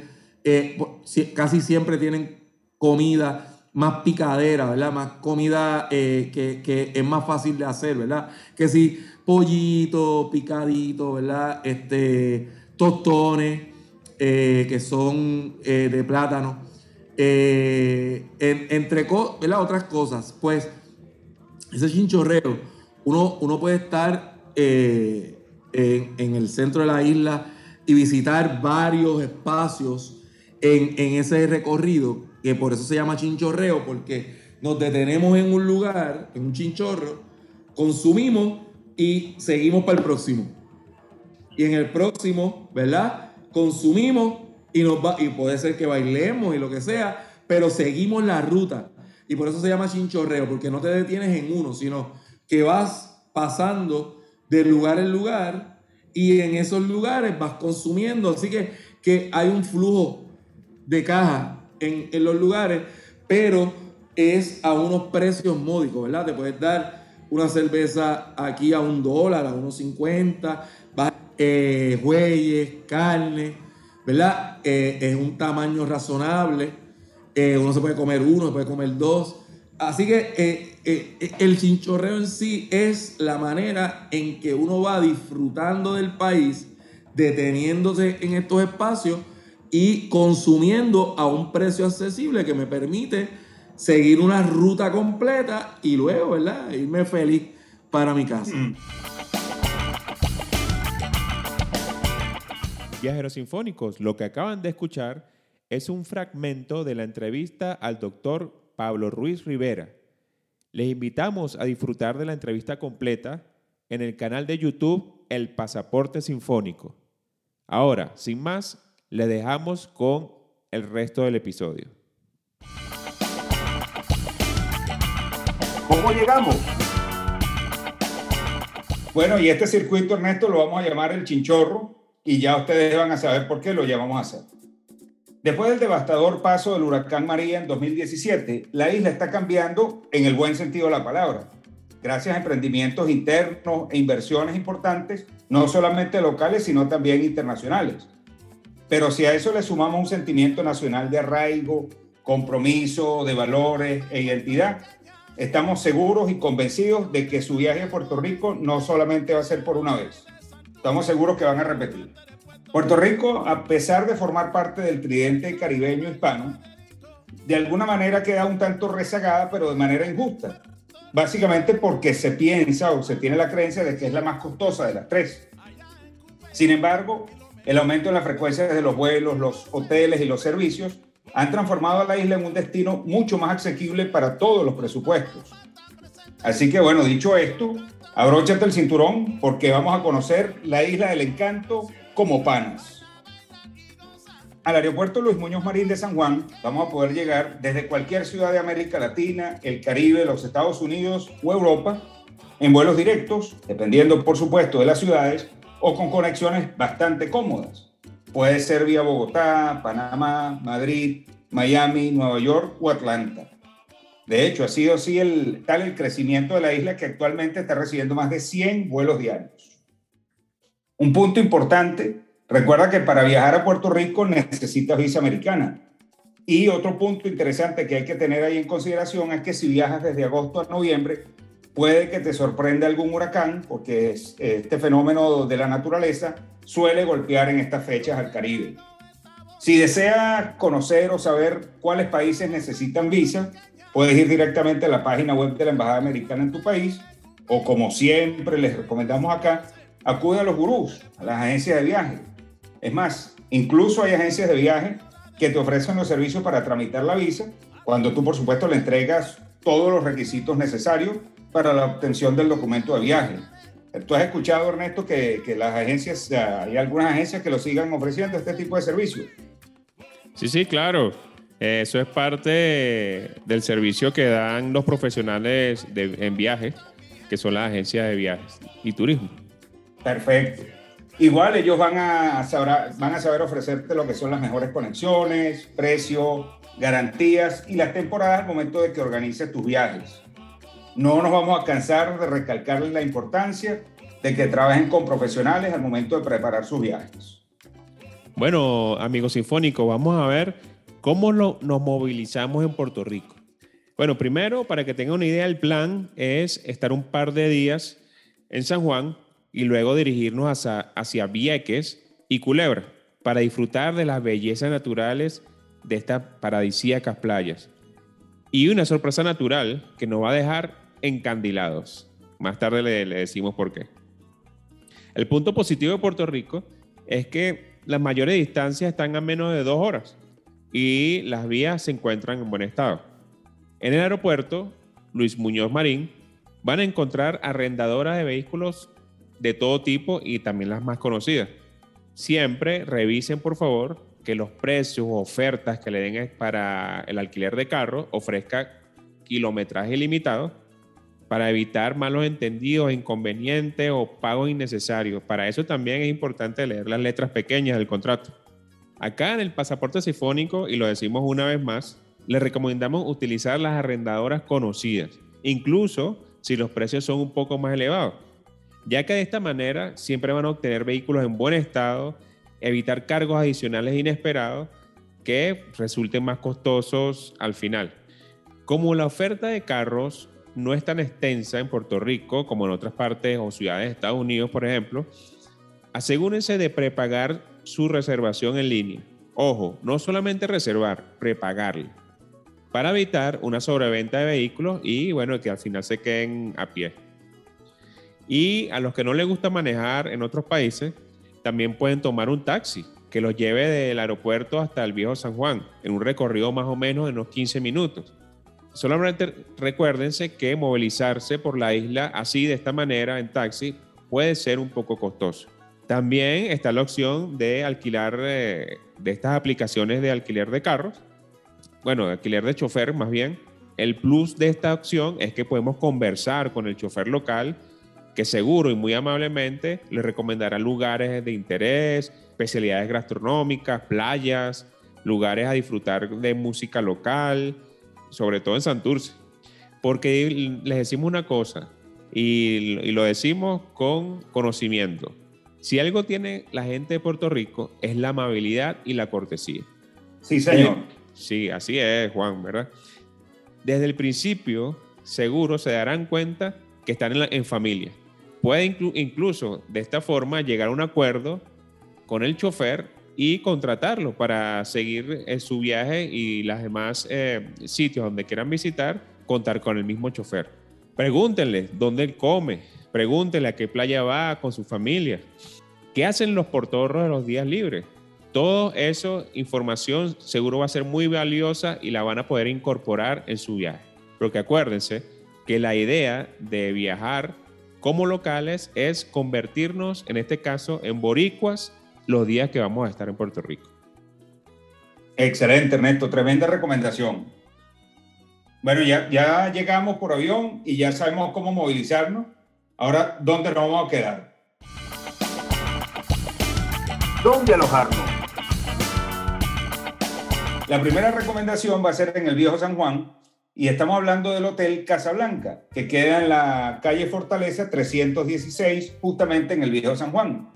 casi siempre tienen comida más picadera, ¿verdad? Más comida eh, que, es más fácil de hacer, ¿verdad? Que si pollito, picadito, ¿verdad? Este, tostones, eh, que son de plátano. entre ¿verdad? otras cosas, pues ese chinchorreo, uno, uno puede estar en, en el centro de la isla y visitar varios espacios en, ese recorrido, que por eso se llama chinchorreo, porque nos detenemos en un lugar, en un chinchorro, consumimos y seguimos para el próximo. Y en el próximo, ¿verdad? Consumimos y, nos va, y puede ser que bailemos y lo que sea, pero seguimos la ruta. Y por eso se llama chinchorreo, porque no te detienes en uno, sino que vas pasando de lugar en lugar y en esos lugares vas consumiendo. Así que, que hay un flujo de caja en, los lugares, pero es a unos precios módicos, ¿verdad? Te puedes dar una cerveza aquí a un dólar, a unos 50, eh, carne, ¿verdad? Eh, es un tamaño razonable. Eh, uno se puede comer uno, se puede comer dos. Así que el chinchorreo en sí es la manera en que uno va disfrutando del país, deteniéndose en estos espacios y consumiendo a un precio accesible que me permite seguir una ruta completa y luego, ¿verdad? Irme feliz para mi casa. Mm. Viajeros Sinfónicos, lo que acaban de escuchar es un fragmento de la entrevista al doctor Pablo Ruiz Rivera. Les invitamos a disfrutar de la entrevista completa en el canal de YouTube El Pasaporte Sinfónico. Ahora, sin más, le dejamos con el resto del episodio. ¿Cómo llegamos? Bueno, y este circuito, Ernesto, lo vamos a llamar el chinchorro y ya ustedes van a saber por qué lo llamamos a hacer. Después del devastador paso del huracán María en 2017, la isla está cambiando en el buen sentido de la palabra, gracias a emprendimientos internos e inversiones importantes, no solamente locales, sino también internacionales. Pero si a eso le sumamos un sentimiento nacional de arraigo, compromiso, de valores e identidad, estamos seguros y convencidos de que su viaje a Puerto Rico no solamente va a ser por una vez. Estamos seguros que van a repetir. Puerto Rico, a pesar de formar parte del tridente caribeño hispano, de alguna manera queda un tanto rezagada, pero de manera injusta. Básicamente porque se piensa o se tiene la creencia de que es la más costosa de las tres. Sin embargo, el aumento en la frecuencia de los vuelos, los hoteles y los servicios han transformado a la isla en un destino mucho más asequible para todos los presupuestos. Así que bueno, dicho esto, abróchate el cinturón porque vamos a conocer la isla del encanto como panas. Al aeropuerto Luis Muñoz Marín de San Juan vamos a poder llegar desde cualquier ciudad de América Latina, el Caribe, los Estados Unidos o Europa en vuelos directos, dependiendo por supuesto de las ciudades, o con conexiones bastante cómodas. Puede ser vía Bogotá, Panamá, Madrid, Miami, Nueva York o Atlanta. De hecho, ha sido así el, tal el crecimiento de la isla que actualmente está recibiendo más de 100 vuelos diarios. Un punto importante, recuerda que para viajar a Puerto Rico necesitas visa americana. Y otro punto interesante que hay que tener ahí en consideración es que si viajas desde agosto a noviembre, puede que te sorprenda algún huracán, porque este fenómeno de la naturaleza suele golpear en estas fechas al Caribe. Si deseas conocer o saber cuáles países necesitan visa, puedes ir directamente a la página web de la Embajada Americana en tu país, o como siempre les recomendamos acá, acude a los gurús, a las agencias de viaje. Es más, incluso hay agencias de viaje que te ofrecen los servicios para tramitar la visa, cuando tú por supuesto le entregas todos los requisitos necesarios para la obtención del documento de viaje. ¿Tú has escuchado, Ernesto, que, que las agencias, hay algunas agencias que lo sigan ofreciendo este tipo de servicios? Sí, sí, claro. Eso es parte del servicio que dan los profesionales de, en viaje, que son las agencias de viajes y turismo. Perfecto. Igual ellos van a, saber, van a saber ofrecerte lo que son las mejores conexiones, precio, garantías y las temporadas al momento de que organices tus viajes. No nos vamos a cansar de recalcarles la importancia de que trabajen con profesionales al momento de preparar sus viajes. Bueno, amigos sinfónicos, vamos a ver cómo nos movilizamos en Puerto Rico. Bueno, primero, para que tengan una idea, el plan es estar un par de días en San Juan y luego dirigirnos hacia, hacia Vieques y Culebra para disfrutar de las bellezas naturales de estas paradisíacas playas. Y una sorpresa natural que nos va a dejar encandilados. Más tarde le, le decimos por qué. El punto positivo de Puerto Rico es que las mayores distancias están a menos de dos horas y las vías se encuentran en buen estado. En el aeropuerto Luis Muñoz Marín van a encontrar arrendadoras de vehículos de todo tipo y también las más conocidas. Siempre revisen, por favor, que los precios o ofertas que le den para el alquiler de carro ofrezca kilometraje ilimitado para evitar malos entendidos, inconvenientes o pagos innecesarios. Para eso también es importante leer las letras pequeñas del contrato. Acá en el pasaporte sifónico, y lo decimos una vez más, les recomendamos utilizar las arrendadoras conocidas, incluso si los precios son un poco más elevados, ya que de esta manera siempre van a obtener vehículos en buen estado, evitar cargos adicionales inesperados que resulten más costosos al final. Como la oferta de carros no es tan extensa en Puerto Rico como en otras partes o ciudades de Estados Unidos, por ejemplo, asegúrense de prepagar su reservación en línea. Ojo, no solamente reservar, prepagarla para evitar una sobreventa de vehículos y bueno, que al final se queden a pie. Y a los que no les gusta manejar en otros países, también pueden tomar un taxi que los lleve del aeropuerto hasta el viejo San Juan, en un recorrido más o menos de unos 15 minutos. Solamente recuérdense que movilizarse por la isla así de esta manera en taxi puede ser un poco costoso. También está la opción de alquilar eh, de estas aplicaciones de alquiler de carros bueno, alquiler de chofer más bien, el plus de esta opción es que podemos conversar con el chofer local que seguro y muy amablemente le recomendará lugares de interés, especialidades gastronómicas, playas, lugares a disfrutar de música local, sobre todo en Santurce. Porque les decimos una cosa y, y lo decimos con conocimiento. Si algo tiene la gente de Puerto Rico es la amabilidad y la cortesía. Sí, señor. Sí, así es, Juan, ¿verdad? Desde el principio, seguro se darán cuenta que están en, familia. Puede incluso de esta forma llegar a un acuerdo con el chofer y contratarlo para seguir en su viaje y los demás eh, sitios donde quieran visitar, contar con el mismo chofer. Pregúntenle dónde él come, pregúntenle a qué playa va con su familia, qué hacen los portorros de los días libres, todo eso, información seguro va a ser muy valiosa y la van a poder incorporar en su viaje. Porque acuérdense que la idea de viajar como locales es convertirnos, en este caso, en boricuas los días que vamos a estar en Puerto Rico. Excelente, Ernesto. Tremenda recomendación. Bueno, ya, ya llegamos por avión y ya sabemos cómo movilizarnos. Ahora, ¿dónde nos vamos a quedar? ¿Dónde alojarnos? La primera recomendación va a ser en el Viejo San Juan y estamos hablando del Hotel Casablanca, que queda en la calle Fortaleza 316, justamente en el Viejo San Juan.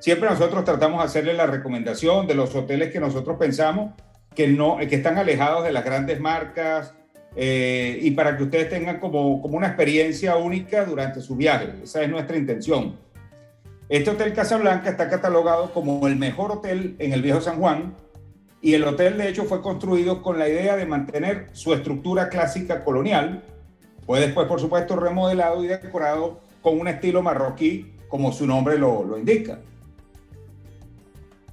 Siempre nosotros tratamos de hacerle la recomendación de los hoteles que nosotros pensamos que, no, que están alejados de las grandes marcas eh, y para que ustedes tengan como, como una experiencia única durante su viaje. Esa es nuestra intención. Este Hotel Casablanca está catalogado como el mejor hotel en el Viejo San Juan y el hotel de hecho fue construido con la idea de mantener su estructura clásica colonial. Fue después, por supuesto, remodelado y decorado con un estilo marroquí, como su nombre lo, lo indica.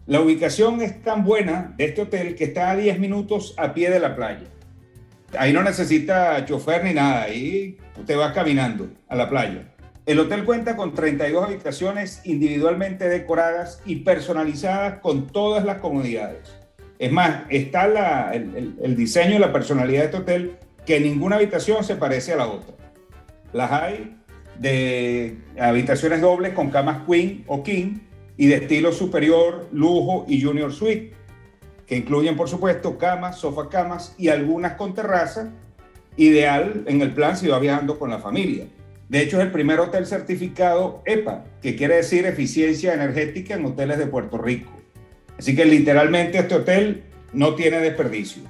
La ubicación es tan buena de este hotel que está a 10 minutos a pie de la playa. Ahí no necesita chofer ni nada, ahí usted va caminando a la playa. El hotel cuenta con 32 habitaciones individualmente decoradas y personalizadas con todas las comodidades. Es más, está el, diseño y la personalidad de este hotel que ninguna habitación se parece a la otra. Las hay de habitaciones dobles con camas queen o king y de estilo superior, lujo y junior suite, que incluyen por supuesto camas, sofá camas y algunas con terraza, ideal en el plan si va viajando con la familia. De hecho, es el primer hotel certificado EPA, que quiere decir eficiencia energética en hoteles de Puerto Rico. Así que literalmente este hotel no tiene desperdicio.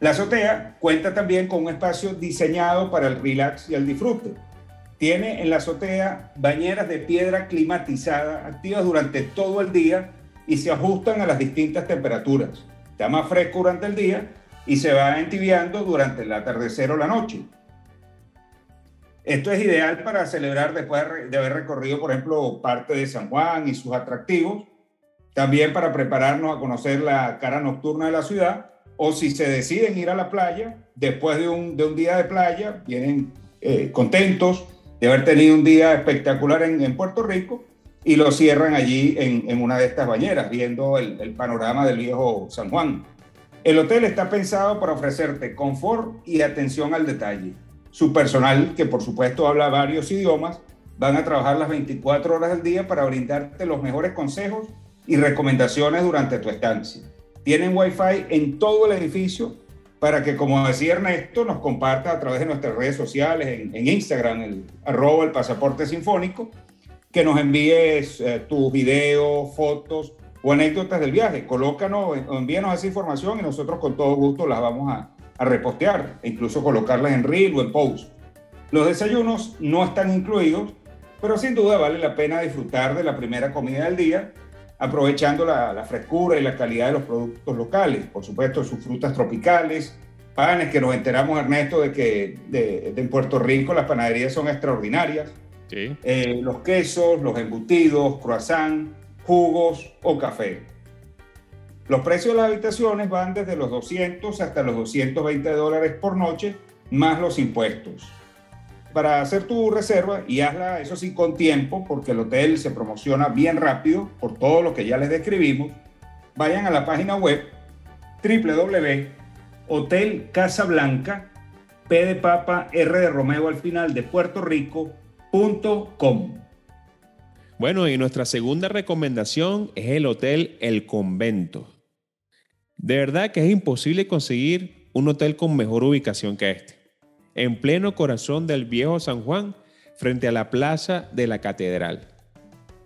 La azotea cuenta también con un espacio diseñado para el relax y el disfrute. Tiene en la azotea bañeras de piedra climatizada activas durante todo el día y se ajustan a las distintas temperaturas. Está más fresco durante el día y se va entibiando durante el atardecer o la noche. Esto es ideal para celebrar después de haber recorrido, por ejemplo, parte de San Juan y sus atractivos, también para prepararnos a conocer la cara nocturna de la ciudad, o si se deciden ir a la playa, después de un, de un día de playa, vienen eh, contentos de haber tenido un día espectacular en, Puerto Rico y lo cierran allí en, una de estas bañeras, viendo el, panorama del viejo San Juan. El hotel está pensado para ofrecerte confort y atención al detalle su personal, que por supuesto habla varios idiomas, van a trabajar las 24 horas del día para brindarte los mejores consejos y recomendaciones durante tu estancia. Tienen Wi-Fi en todo el edificio para que, como decía Ernesto, nos comparta a través de nuestras redes sociales, en, Instagram, el arroba el pasaporte sinfónico, que nos envíes eh, tus videos, fotos o anécdotas del viaje. Colócanos o envíanos esa información y nosotros con todo gusto las vamos a, a repostear e incluso colocarlas en reel o en post. Los desayunos no están incluidos, pero sin duda vale la pena disfrutar de la primera comida del día, aprovechando la, frescura y la calidad de los productos locales, por supuesto sus frutas tropicales, panes que nos enteramos Ernesto de que de, en Puerto Rico las panaderías son extraordinarias, eh, los quesos, los embutidos, croissant, jugos o café. Los precios de las habitaciones van desde los 200 hasta los 220 dólares por noche, más los impuestos. Para hacer tu reserva, y hazla, eso sí, con tiempo, porque el hotel se promociona bien rápido por todo lo que ya les describimos, vayan a la página web www.hotelcasablanca. Bueno, y nuestra segunda recomendación es el Hotel El Convento. De verdad que es imposible conseguir un hotel con mejor ubicación que este. En pleno corazón del viejo San Juan, frente a la plaza de la catedral.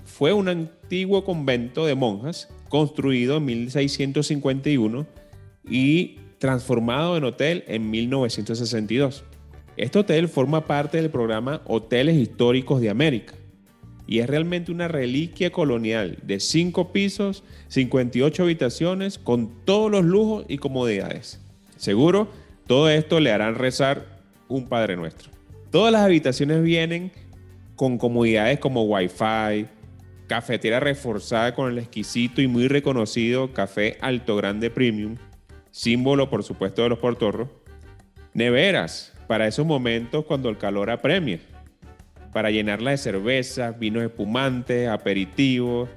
Fue un antiguo convento de monjas construido en 1651 y transformado en hotel en 1962. Este hotel forma parte del programa Hoteles Históricos de América y es realmente una reliquia colonial de 5 pisos, 58 habitaciones, con todos los lujos y comodidades. Seguro, todo esto le harán rezar un Padre Nuestro. Todas las habitaciones vienen con comodidades como Wi-Fi, cafetera reforzada con el exquisito y muy reconocido café Alto Grande Premium, símbolo por supuesto de los portorros, neveras para esos momentos cuando el calor apremia para llenarla de cerveza, vinos espumantes, aperitivos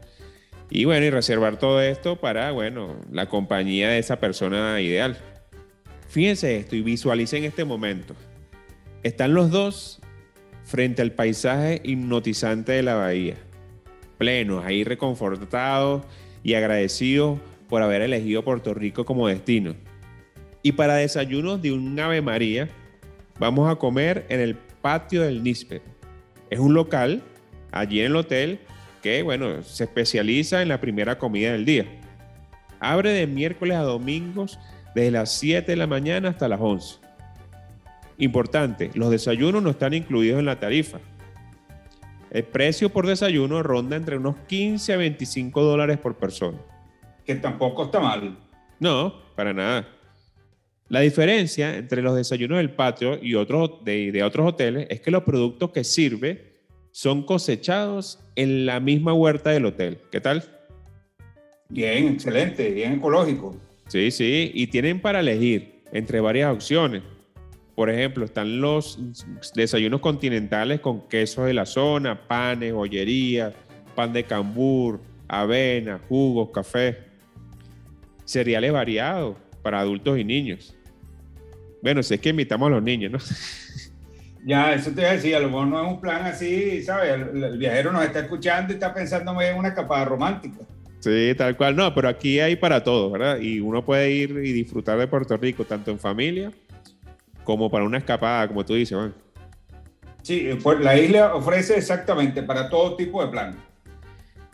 y bueno, y reservar todo esto para, bueno, la compañía de esa persona ideal. Fíjense esto y visualicen este momento. Están los dos frente al paisaje hipnotizante de la bahía, plenos, ahí reconfortados y agradecidos por haber elegido Puerto Rico como destino. Y para desayunos de un Ave María, vamos a comer en el patio del Níspet es un local allí en el hotel que, bueno, se especializa en la primera comida del día. Abre de miércoles a domingos desde las 7 de la mañana hasta las 11. Importante, los desayunos no están incluidos en la tarifa. El precio por desayuno ronda entre unos 15 a 25 dólares por persona. Que tampoco está mal. No, para nada. La diferencia entre los desayunos del patio y otros de, otros hoteles es que los productos que sirve son cosechados en la misma huerta del hotel. ¿Qué tal? Bien, excelente, bien ecológico. Sí, sí, y tienen para elegir entre varias opciones. Por ejemplo, están los desayunos continentales con quesos de la zona, panes, joyería, pan de cambur, avena, jugos, café. Cereales variados para adultos y niños. Bueno, si es que invitamos a los niños, ¿no? Ya, eso te decía, a lo mejor no es un plan así, ¿sabes? El, viajero nos está escuchando y está pensando en una escapada romántica. Sí, tal cual, no, pero aquí hay para todo, ¿verdad? Y uno puede ir y disfrutar de Puerto Rico, tanto en familia como para una escapada, como tú dices, Juan. Sí, pues la isla ofrece exactamente para todo tipo de plan.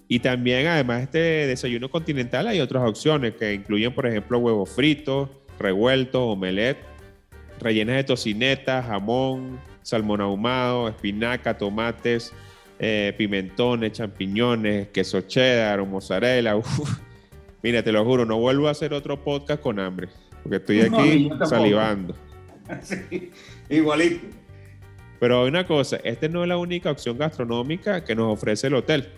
Y también, además de este desayuno continental, hay otras opciones que incluyen, por ejemplo, huevos fritos, revueltos, omelette, rellenas de tocineta, jamón, salmón ahumado, espinaca, tomates, eh, pimentones, champiñones, queso cheddar o mozzarella. Uf. Mira, te lo juro, no vuelvo a hacer otro podcast con hambre, porque estoy aquí salivando. Sí, igualito. Pero hay una cosa, esta no es la única opción gastronómica que nos ofrece el hotel.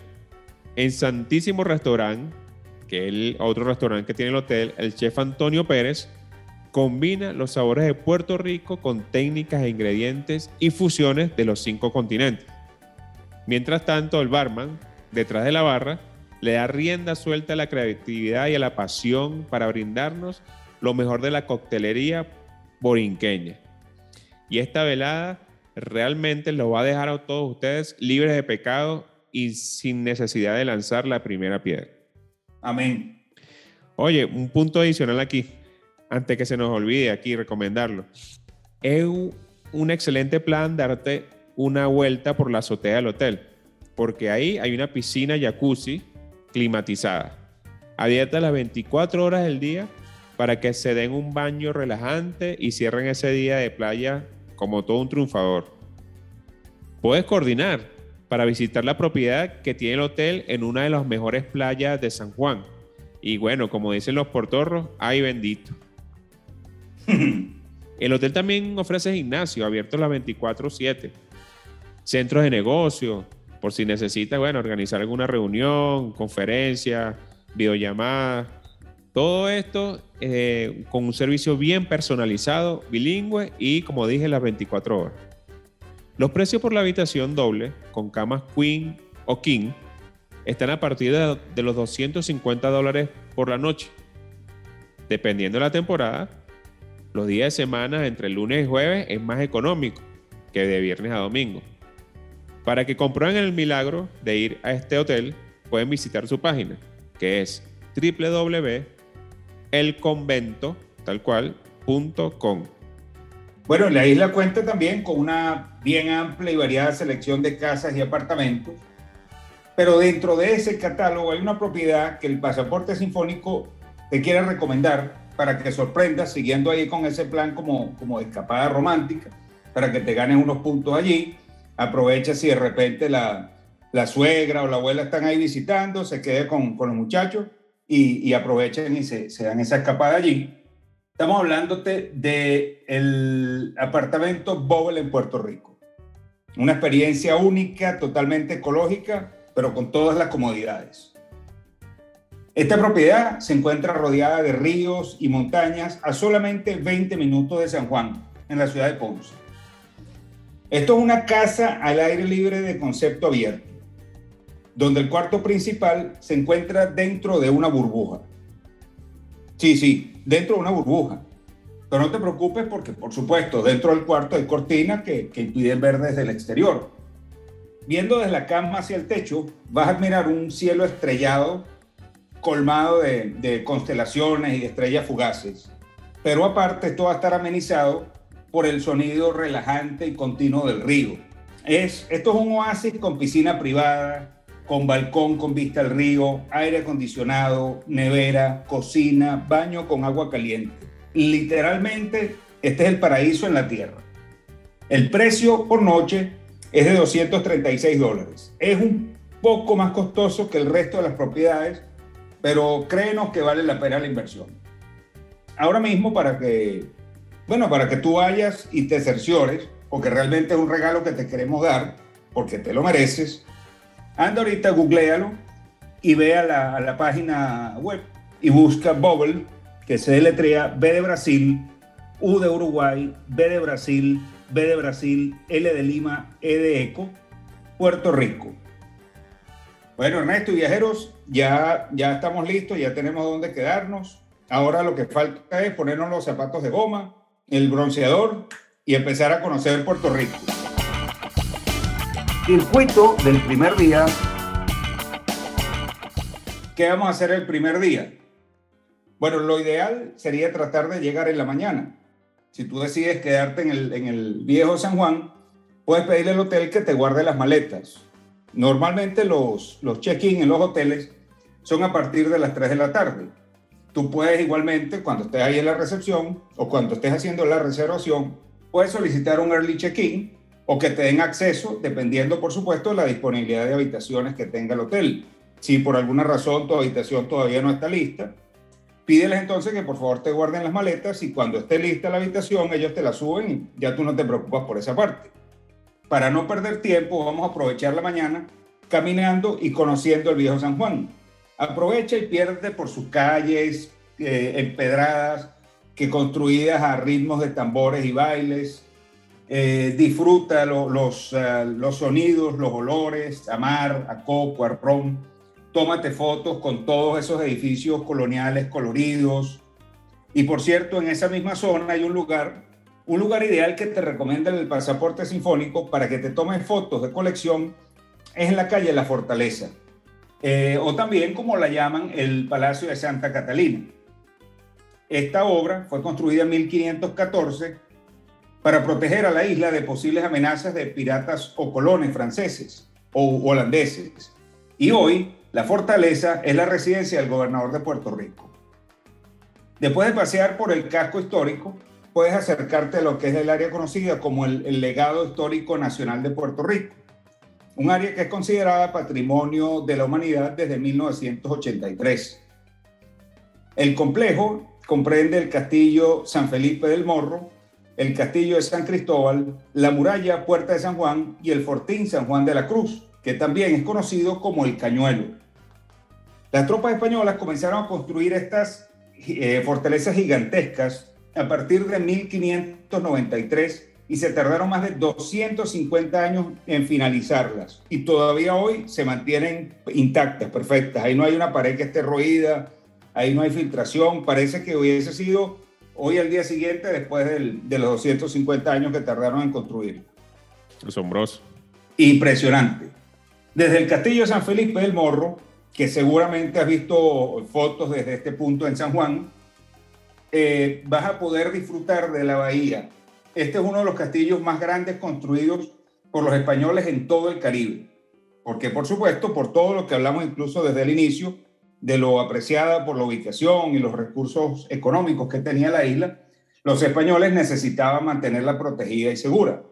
En Santísimo Restaurant, que es el otro restaurante que tiene el hotel, el chef Antonio Pérez combina los sabores de Puerto Rico con técnicas e ingredientes y fusiones de los cinco continentes. Mientras tanto, el barman, detrás de la barra, le da rienda suelta a la creatividad y a la pasión para brindarnos lo mejor de la coctelería borinqueña. Y esta velada realmente lo va a dejar a todos ustedes libres de pecado y sin necesidad de lanzar la primera piedra. Amén. Oye, un punto adicional aquí, antes que se nos olvide aquí recomendarlo. Es un, un excelente plan darte una vuelta por la azotea del hotel, porque ahí hay una piscina jacuzzi climatizada, abierta las 24 horas del día para que se den un baño relajante y cierren ese día de playa como todo un triunfador. Puedes coordinar para visitar la propiedad que tiene el hotel en una de las mejores playas de San Juan. Y bueno, como dicen los portorros, ay bendito. el hotel también ofrece gimnasio abierto las 24/7, centros de negocio, por si necesitas, bueno, organizar alguna reunión, conferencia, videollamada. Todo esto eh, con un servicio bien personalizado, bilingüe y, como dije, las 24 horas. Los precios por la habitación doble, con camas queen o king, están a partir de, de los 250 dólares por la noche. Dependiendo de la temporada, los días de semana entre lunes y jueves es más económico que de viernes a domingo. Para que comprueben el milagro de ir a este hotel, pueden visitar su página, que es www.elconvento, tal cual, Bueno, la isla cuenta también con una bien amplia y variada selección de casas y apartamentos, pero dentro de ese catálogo hay una propiedad que el pasaporte sinfónico te quiere recomendar para que sorprendas siguiendo ahí con ese plan como, como escapada romántica, para que te ganes unos puntos allí. Aprovecha si de repente la, la suegra o la abuela están ahí visitando, se quede con, con los muchachos y, y aprovechen y se, dan esa escapada allí. Estamos hablándote del el apartamento Bobble en Puerto Rico. Una experiencia única, totalmente ecológica, pero con todas las comodidades. Esta propiedad se encuentra rodeada de ríos y montañas a solamente 20 minutos de San Juan, en la ciudad de Ponce. Esto es una casa al aire libre de concepto abierto, donde el cuarto principal se encuentra dentro de una burbuja. Sí, sí, dentro de una burbuja. Pero no te preocupes porque, por supuesto, dentro del cuarto hay cortinas que, que impiden ver desde el exterior. Viendo desde la cama hacia el techo, vas a admirar un cielo estrellado colmado de, de constelaciones y estrellas fugaces. Pero aparte, esto va a estar amenizado por el sonido relajante y continuo del río. Es, esto es un oasis con piscina privada, con balcón con vista al río, aire acondicionado, nevera, cocina, baño con agua caliente. Literalmente, este es el paraíso en la tierra. El precio por noche es de 236 dólares. Es un poco más costoso que el resto de las propiedades, pero créenos que vale la pena la inversión. Ahora mismo, para que bueno, para que tú vayas y te cerciores, porque realmente es un regalo que te queremos dar, porque te lo mereces, anda ahorita, googlealo y ve a la, la página web y busca Bubble, que se deletrea B de Brasil, U de Uruguay, B de Brasil, B de Brasil, L de Lima, E de Eco, Puerto Rico. Bueno, Ernesto y viajeros, ya, ya estamos listos, ya tenemos dónde quedarnos. Ahora lo que falta es ponernos los zapatos de goma, el bronceador y empezar a conocer Puerto Rico. Circuito del primer día. ¿Qué vamos a hacer el primer día? Bueno, lo ideal sería tratar de llegar en la mañana. Si tú decides quedarte en el, en el viejo San Juan, puedes pedirle al hotel que te guarde las maletas. Normalmente los, los check-in en los hoteles son a partir de las 3 de la tarde. Tú puedes igualmente, cuando estés ahí en la recepción o cuando estés haciendo la reservación, puedes solicitar un early check-in o que te den acceso, dependiendo, por supuesto, de la disponibilidad de habitaciones que tenga el hotel. Si por alguna razón tu habitación todavía no está lista, pídeles entonces que por favor te guarden las maletas y cuando esté lista la habitación, ellos te la suben y ya tú no te preocupas por esa parte. Para no perder tiempo, vamos a aprovechar la mañana caminando y conociendo el viejo San Juan. Aprovecha y pierde por sus calles eh, empedradas, que construidas a ritmos de tambores y bailes. Eh, disfruta los, eh, los sonidos, los olores, a mar, a coco, a ron. Tómate fotos con todos esos edificios coloniales coloridos. Y por cierto, en esa misma zona hay un lugar, un lugar ideal que te recomienda el pasaporte sinfónico para que te tomes fotos de colección. Es en la calle La Fortaleza. Eh, o también como la llaman el Palacio de Santa Catalina. Esta obra fue construida en 1514 para proteger a la isla de posibles amenazas de piratas o colones franceses o holandeses. Y hoy la fortaleza es la residencia del gobernador de Puerto Rico. Después de pasear por el casco histórico, puedes acercarte a lo que es el área conocida como el, el legado histórico nacional de Puerto Rico, un área que es considerada patrimonio de la humanidad desde 1983. El complejo comprende el castillo San Felipe del Morro, el castillo de San Cristóbal, la muralla Puerta de San Juan y el fortín San Juan de la Cruz, que también es conocido como el Cañuelo. Las tropas españolas comenzaron a construir estas eh, fortalezas gigantescas a partir de 1593 y se tardaron más de 250 años en finalizarlas. Y todavía hoy se mantienen intactas, perfectas. Ahí no hay una pared que esté roída, ahí no hay filtración, parece que hubiese sido hoy al día siguiente después de los 250 años que tardaron en construir. Asombroso. Impresionante. Desde el Castillo de San Felipe del Morro, que seguramente has visto fotos desde este punto en San Juan, eh, vas a poder disfrutar de la bahía. Este es uno de los castillos más grandes construidos por los españoles en todo el Caribe. Porque, por supuesto, por todo lo que hablamos incluso desde el inicio, de lo apreciada por la ubicación y los recursos económicos que tenía la isla, los españoles necesitaban mantenerla protegida y segura.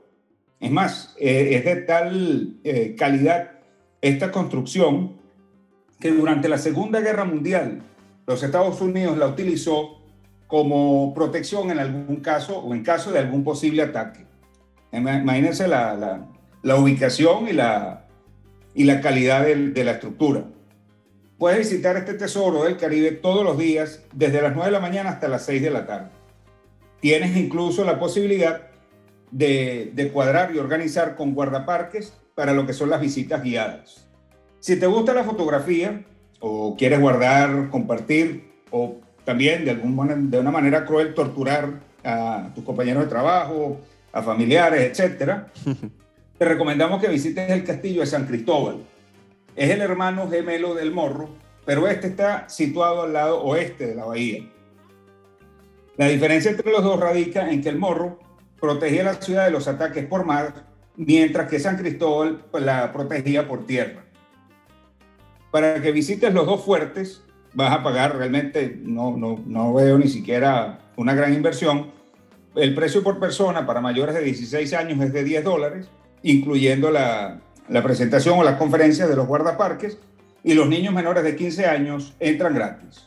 Es más, eh, es de tal eh, calidad esta construcción que durante la Segunda Guerra Mundial los Estados Unidos la utilizó como protección en algún caso o en caso de algún posible ataque. Imagínense la, la, ubicación la, y la calidad de la estructura. Puedes visitar este tesoro del Caribe todos los días, desde las 9 de la mañana hasta las 6 de la tarde. Tienes incluso la posibilidad de, cuadrar y organizar con guardaparques para lo que son las visitas guiadas. Si te gusta la fotografía o quieres guardar, compartir o también de, algún, de una manera cruel torturar a tus compañeros de trabajo, a familiares, etc., te recomendamos que visites el castillo de San Cristóbal, es el hermano gemelo del Morro, pero este está situado al lado oeste de la bahía. La diferencia entre los dos radica en que el Morro protegía la ciudad de los ataques por mar, mientras que San Cristóbal la protegía por tierra. Para que visites los dos fuertes, vas a pagar realmente, no, no, no veo ni siquiera una gran inversión. El precio por persona para mayores de 16 años es de 10 dólares, incluyendo la, la presentación o las conferencias de los guardaparques y los niños menores de 15 años entran gratis.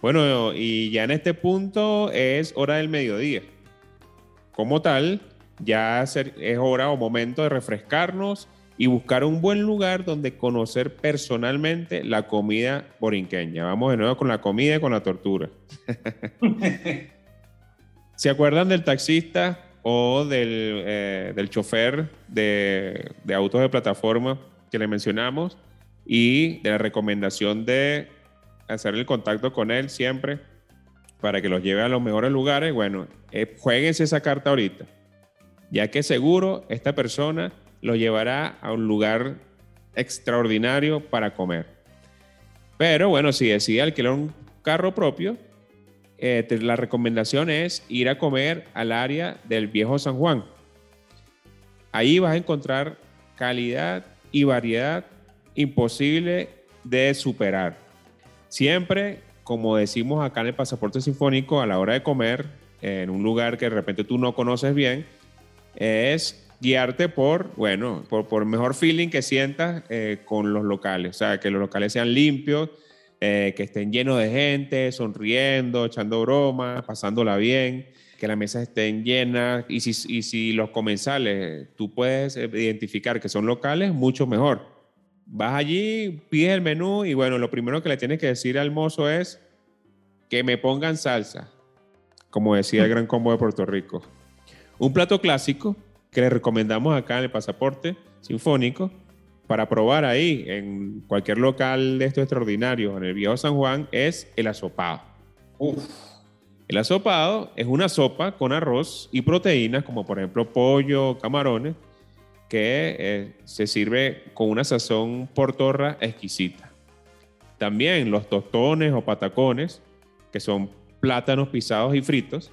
Bueno, y ya en este punto es hora del mediodía. Como tal, ya es hora o momento de refrescarnos y buscar un buen lugar donde conocer personalmente la comida borinqueña. Vamos de nuevo con la comida y con la tortura. ¿Se acuerdan del taxista o del, eh, del chofer de, de, autos de plataforma que le mencionamos y de la recomendación de hacer el contacto con él siempre para que los lleve a los mejores lugares. Bueno, eh, jueguense esa carta ahorita, ya que seguro esta persona lo llevará a un lugar extraordinario para comer. Pero bueno, si decide alquilar un carro propio, eh, la recomendación es ir a comer al área del viejo San Juan. Ahí vas a encontrar calidad y variedad imposible de superar. Siempre, como decimos acá en el pasaporte sinfónico, a la hora de comer, en un lugar que de repente tú no conoces bien, es guiarte por, bueno, por, por mejor feeling que sientas eh, con los locales. O sea, que los locales sean limpios, eh, que estén llenos de gente, sonriendo, echando bromas, pasándola bien, que las mesas estén llenas. Y si, y si los comensales tú puedes identificar que son locales, mucho mejor. Vas allí, pides el menú y bueno, lo primero que le tienes que decir al mozo es que me pongan salsa, como decía el Gran Combo de Puerto Rico. Un plato clásico que le recomendamos acá en el pasaporte sinfónico para probar ahí en cualquier local de estos extraordinarios en el Viejo San Juan es el asopado. El asopado es una sopa con arroz y proteínas como por ejemplo pollo, camarones, que eh, se sirve con una sazón portorra exquisita. También los tostones o patacones, que son plátanos pisados y fritos,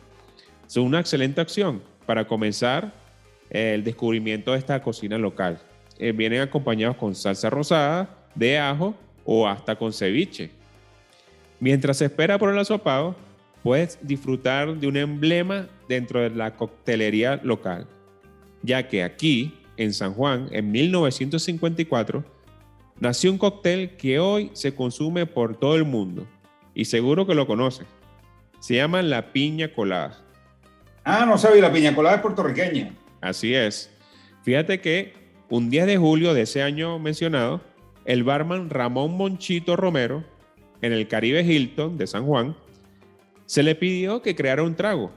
son una excelente opción para comenzar el descubrimiento de esta cocina local. Eh, vienen acompañados con salsa rosada, de ajo o hasta con ceviche. Mientras se espera por el asopado, puedes disfrutar de un emblema dentro de la coctelería local, ya que aquí, en San Juan, en 1954, nació un cóctel que hoy se consume por todo el mundo y seguro que lo conocen. Se llama la piña colada. Ah, no sabía, la piña colada es puertorriqueña. Así es. Fíjate que un 10 de julio de ese año mencionado, el barman Ramón Monchito Romero, en el Caribe Hilton de San Juan, se le pidió que creara un trago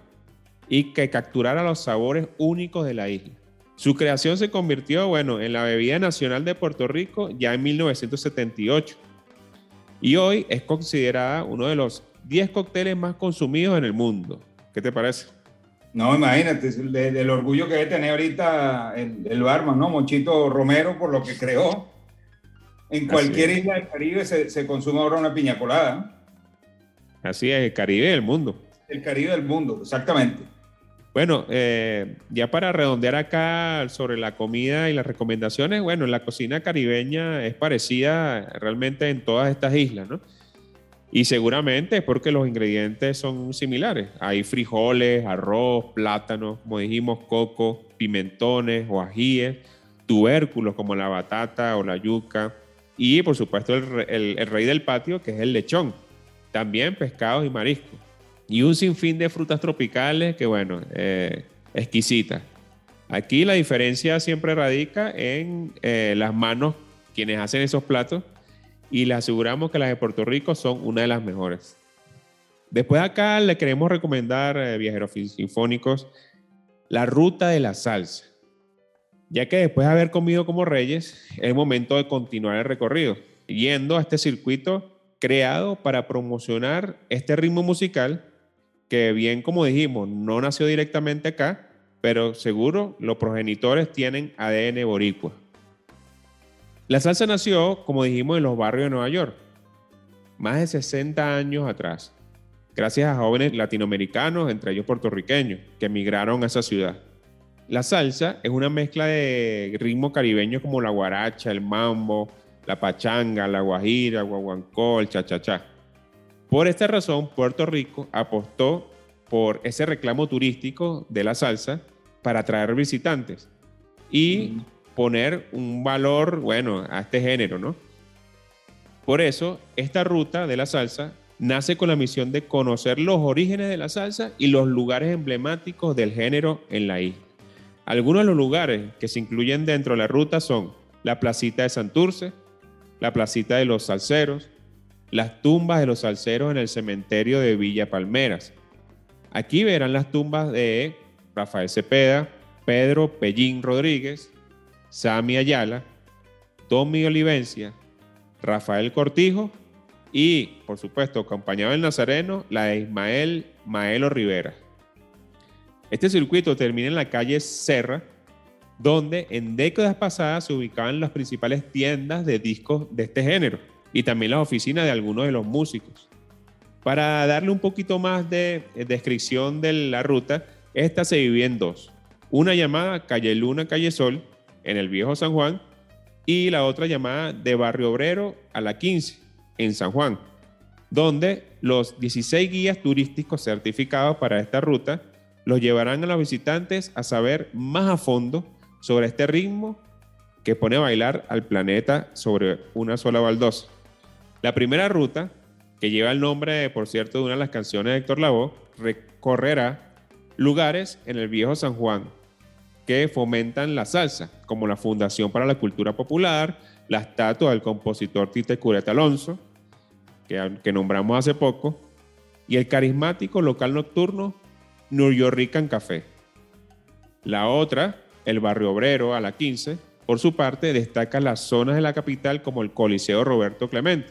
y que capturara los sabores únicos de la isla. Su creación se convirtió, bueno, en la bebida nacional de Puerto Rico ya en 1978 y hoy es considerada uno de los 10 cócteles más consumidos en el mundo. ¿Qué te parece? No, imagínate, el, orgullo que debe tener ahorita el, el, barman, ¿no? Monchito Romero, por lo que creó. En cualquier isla del Caribe se, consume ahora una piña colada. Así es, el Caribe del mundo. El Caribe del mundo, exactamente. Bueno, eh, ya para redondear acá sobre la comida y las recomendaciones, bueno, la cocina caribeña es parecida realmente en todas estas islas, ¿no? Y seguramente es porque los ingredientes son similares. Hay frijoles, arroz, plátanos, como dijimos, coco, pimentones o ajíes, tubérculos como la batata o la yuca y por supuesto el, rey del patio que es el lechón. También pescados y mariscos. Y un sinfín de frutas tropicales que bueno, eh, exquisitas. Aquí la diferencia siempre radica en eh, las manos quienes hacen esos platos y le aseguramos que las de Puerto Rico son una de las mejores. Después acá le queremos recomendar, eh, viajeros sinfónicos, la ruta de la salsa, ya que después de haber comido como reyes, es momento de continuar el recorrido, yendo a este circuito creado para promocionar este ritmo musical que bien como dijimos, no nació directamente acá, pero seguro los progenitores tienen ADN boricua. La salsa nació, como dijimos, en los barrios de Nueva York, más de 60 años atrás, gracias a jóvenes latinoamericanos, entre ellos puertorriqueños, que emigraron a esa ciudad. La salsa es una mezcla de ritmos caribeños como la guaracha, el mambo, la pachanga, la guajira, guaguancó, el cha-cha-cha. Por esta razón, Puerto Rico apostó por ese reclamo turístico de la salsa para atraer visitantes. Y poner un valor, bueno, a este género, ¿no? Por eso, esta ruta de la salsa nace con la misión de conocer los orígenes de la salsa y los lugares emblemáticos del género en la isla. Algunos de los lugares que se incluyen dentro de la ruta son la placita de Santurce, la placita de los salseros, las tumbas de los salseros en el cementerio de Villa Palmeras. Aquí verán las tumbas de Rafael Cepeda, Pedro Pellín Rodríguez, Sami Ayala, Tommy Olivencia, Rafael Cortijo y, por supuesto, acompañado del Nazareno, la de Ismael Maelo Rivera. Este circuito termina en la calle Serra, donde en décadas pasadas se ubicaban las principales tiendas de discos de este género y también las oficinas de algunos de los músicos. Para darle un poquito más de descripción de la ruta, esta se divide en dos. Una llamada Calle Luna, Calle Sol, en el viejo San Juan y la otra llamada de Barrio Obrero a la 15 en San Juan, donde los 16 guías turísticos certificados para esta ruta los llevarán a los visitantes a saber más a fondo sobre este ritmo que pone a bailar al planeta sobre una sola baldosa. La primera ruta, que lleva el nombre, por cierto, de una de las canciones de Héctor Lavoe, recorrerá lugares en el viejo San Juan que fomentan la salsa, como la Fundación para la Cultura Popular, la estatua del compositor Tite Cureta Alonso, que, nombramos hace poco, y el carismático local nocturno New York Café. La otra, el Barrio Obrero a la 15, por su parte, destaca las zonas de la capital como el Coliseo Roberto Clemente,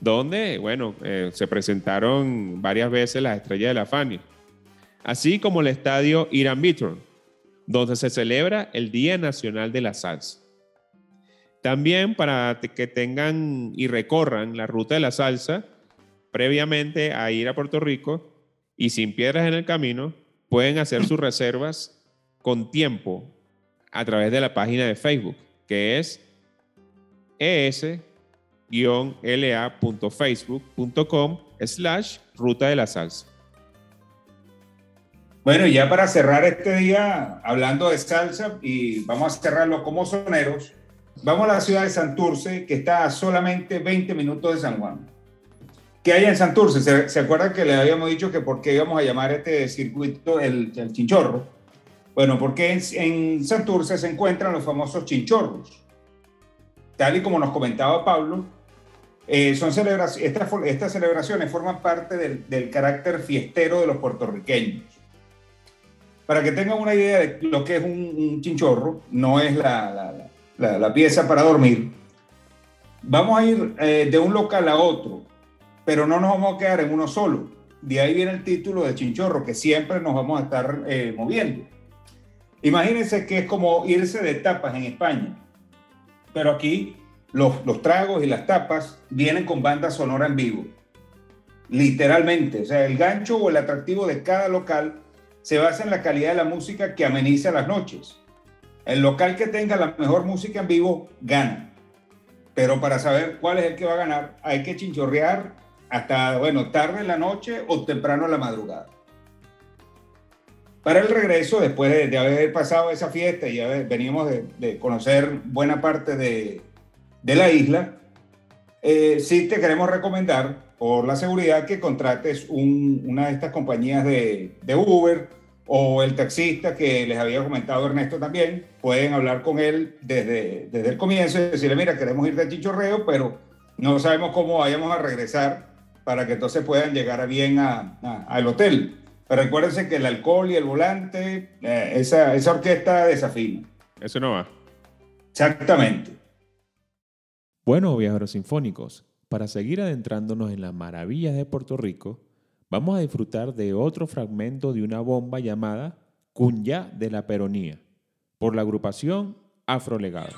donde, bueno, eh, se presentaron varias veces las estrellas de la Fania, así como el estadio Irán Vitron, donde se celebra el Día Nacional de la Salsa. También para que tengan y recorran la ruta de la salsa, previamente a ir a Puerto Rico y sin piedras en el camino, pueden hacer sus reservas con tiempo a través de la página de Facebook, que es es-la.facebook.com slash ruta de la salsa. Bueno, ya para cerrar este día, hablando de salsa, y vamos a cerrarlo como soneros, vamos a la ciudad de Santurce, que está a solamente 20 minutos de San Juan. ¿Qué hay en Santurce? ¿Se, ¿Se acuerdan que le habíamos dicho que por qué íbamos a llamar este circuito el, chinchorro? Bueno, porque en, Santurce se encuentran los famosos chinchorros. Tal y como nos comentaba Pablo, eh, son celebraciones, estas, celebraciones forman parte del carácter fiestero de los puertorriqueños para que tengan una idea de lo que es un, chinchorro, no es la, la, la, pieza para dormir, vamos a ir eh, de un local a otro, pero no nos vamos a quedar en uno solo. De ahí viene el título de chinchorro, que siempre nos vamos a estar eh, moviendo. Imagínense que es como irse de tapas en España, pero aquí los, los tragos y las tapas vienen con banda sonora en vivo, literalmente. O sea, el gancho o el atractivo de cada local se basa en la calidad de la música que ameniza las noches. El local que tenga la mejor música en vivo gana. Pero para saber cuál es el que va a ganar, hay que chinchorrear hasta, bueno, tarde en la noche o temprano en la madrugada. Para el regreso, después de, haber pasado esa fiesta y haber, veníamos de, conocer buena parte de, la isla, eh, sí te queremos recomendar por la seguridad que contrates una de estas compañías de, de, Uber o el taxista que les había comentado Ernesto también. Pueden hablar con él desde, desde el comienzo y decirle, mira, queremos ir de chichorreo, pero no sabemos cómo vayamos a regresar para que entonces puedan llegar bien al a, hotel. Pero recuérdense que el alcohol y el volante, eh, esa, esa orquesta desafina. Eso no va. Exactamente. Bueno, viajeros sinfónicos, para seguir adentrándonos en las maravillas de Puerto Rico, vamos a disfrutar de otro fragmento de una bomba llamada Cunya de la Peronía, por la agrupación Afrolegado.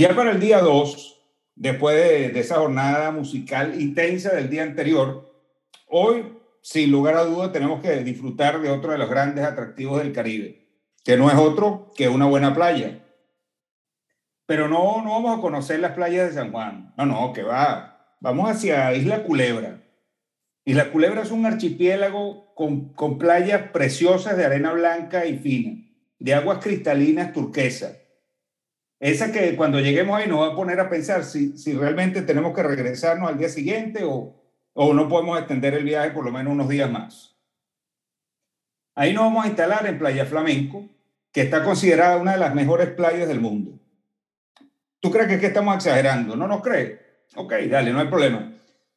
Ya para el día 2, después de, de, esa jornada musical intensa del día anterior, hoy, sin lugar a dudas, tenemos que disfrutar de otro de los grandes atractivos del Caribe, que no es otro que una buena playa. Pero no, no vamos a conocer las playas de San Juan. No, no, que va. Vamos hacia Isla Culebra. Isla Culebra es un archipiélago con, con playas preciosas de arena blanca y fina, de aguas cristalinas turquesas esa que cuando lleguemos ahí nos va a poner a pensar si, si realmente tenemos que regresarnos al día siguiente o, o no podemos extender el viaje por lo menos unos días más. Ahí nos vamos a instalar en Playa Flamenco, que está considerada una de las mejores playas del mundo. ¿Tú crees que, estamos exagerando? ¿No nos crees? Ok, dale, no hay problema.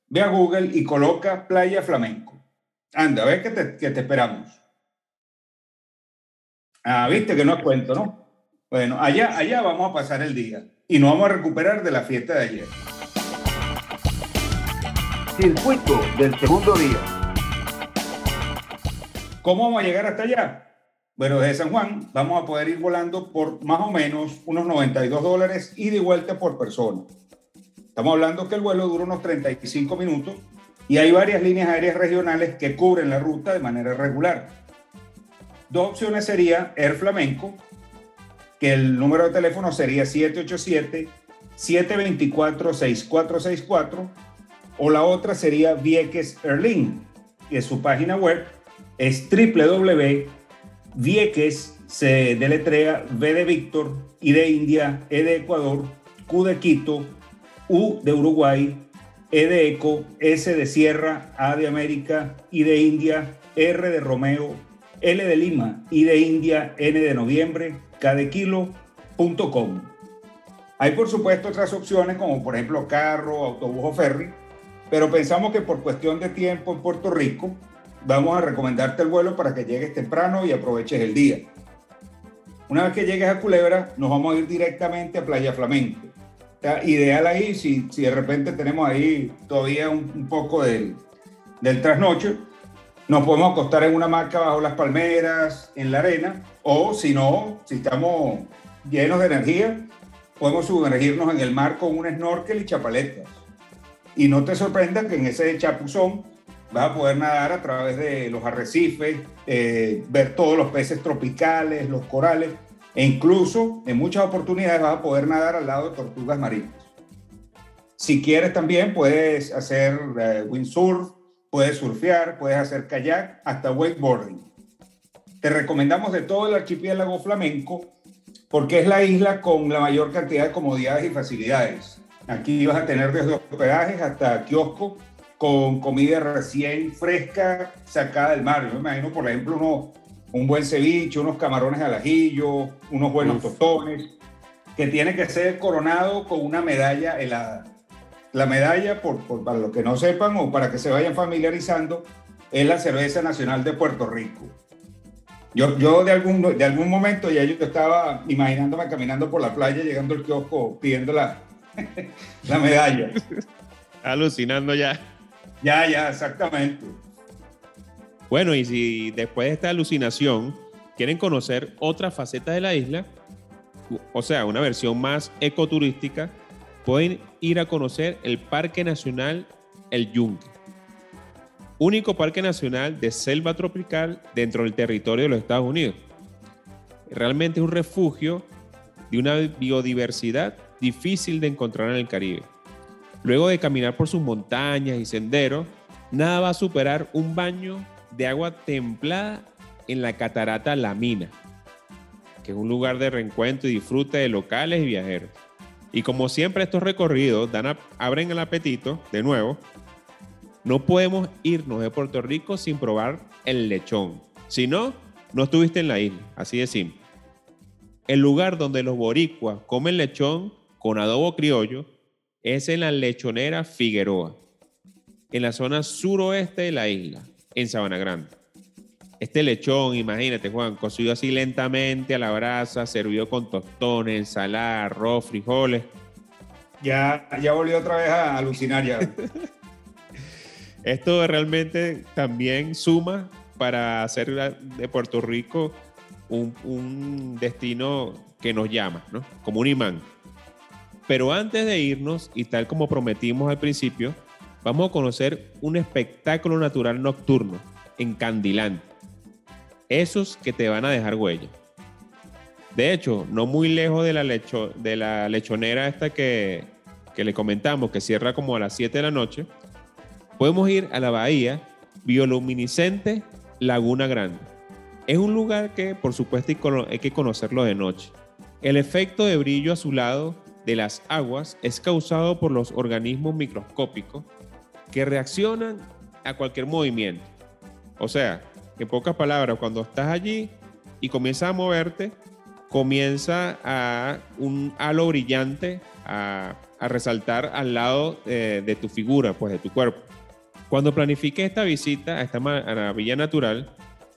Ve a Google y coloca Playa Flamenco. Anda, ve que te, que te esperamos. Ah, viste que no es cuento, ¿no? Bueno, allá, allá vamos a pasar el día y nos vamos a recuperar de la fiesta de ayer. Circuito del segundo día. ¿Cómo vamos a llegar hasta allá? Bueno, desde San Juan vamos a poder ir volando por más o menos unos 92 dólares y de vuelta por persona. Estamos hablando que el vuelo dura unos 35 minutos y hay varias líneas aéreas regionales que cubren la ruta de manera regular. Dos opciones serían Air Flamenco, el número de teléfono sería 787-724-6464, o la otra sería Vieques Airlink, que su página web es www.vieques, se deletrea V de Víctor, I de India, E de Ecuador, Q de Quito, U de Uruguay, E de Eco, S de Sierra, A de América, I de India, R de Romeo, L de Lima, I de India, N de Noviembre, K de Kilo.com. Hay por supuesto otras opciones como por ejemplo carro, autobús o ferry, pero pensamos que por cuestión de tiempo en Puerto Rico vamos a recomendarte el vuelo para que llegues temprano y aproveches el día. Una vez que llegues a Culebra, nos vamos a ir directamente a Playa Flamenco ideal ahí, si, si de repente tenemos ahí todavía un, poco del, del trasnoche, nos podemos acostar en una marca bajo las palmeras, en la arena, o si no, si estamos llenos de energía, podemos sumergirnos en el mar con un snorkel y chapaletas. Y no te sorprenda que en ese chapuzón vas a poder nadar a través de los arrecifes, eh, ver todos los peces tropicales, los corales, e incluso en muchas oportunidades vas a poder nadar al lado de tortugas marinas. Si quieres también puedes hacer eh, windsurf, puedes surfear, puedes hacer kayak, hasta wakeboarding. Te recomendamos de todo el archipiélago flamenco porque es la isla con la mayor cantidad de comodidades y facilidades. Aquí vas a tener desde hospedajes hasta kiosco con comida recién fresca sacada del mar. Yo me imagino, por ejemplo, uno, un buen ceviche, unos camarones al ajillo, unos buenos tostones, que tiene que ser coronado con una medalla helada. La medalla, por, por, para los que no sepan o para que se vayan familiarizando, es la cerveza nacional de Puerto Rico. Yo, yo de, algún, de algún momento ya yo estaba imaginándome caminando por la playa, llegando al kiosco pidiendo la, la medalla. Alucinando ya. Ya, ya, exactamente. Bueno, y si después de esta alucinación quieren conocer otra faceta de la isla, o sea, una versión más ecoturística, pueden ir a conocer el Parque Nacional El Yunque, único parque nacional de selva tropical dentro del territorio de los Estados Unidos. Realmente es un refugio de una biodiversidad difícil de encontrar en el Caribe. Luego de caminar por sus montañas y senderos, nada va a superar un baño de agua templada en la catarata La Mina, que es un lugar de reencuentro y disfrute de locales y viajeros. Y como siempre estos recorridos dan abren el apetito, de nuevo, no podemos irnos de Puerto Rico sin probar el lechón. Si no, no estuviste en la isla, así de simple. El lugar donde los boricuas comen lechón con adobo criollo es en la lechonera Figueroa, en la zona suroeste de la isla, en Sabana Grande. Este lechón, imagínate Juan, cocido así lentamente a la brasa, servido con tostones, ensalada, arroz, frijoles. Ya, ya volvió otra vez a alucinar ya. Esto realmente también suma para hacer de Puerto Rico un, un destino que nos llama, ¿no? Como un imán. Pero antes de irnos, y tal como prometimos al principio, vamos a conocer un espectáculo natural nocturno, encandilante. Esos que te van a dejar huella. De hecho, no muy lejos de la, lechonera esta que, que le comentamos, que cierra como a las 7 de la noche, podemos ir a la bahía bioluminiscente Laguna Grande. Es un lugar que, por supuesto, hay que conocerlo de noche. El efecto de brillo azulado de las aguas es causado por los organismos microscópicos que reaccionan a cualquier movimiento. O sea, en pocas palabras, cuando estás allí y comienzas a moverte, comienza a un halo brillante a, resaltar al lado eh, de tu figura, pues de tu cuerpo. Cuando planifiques esta visita a esta maravilla natural,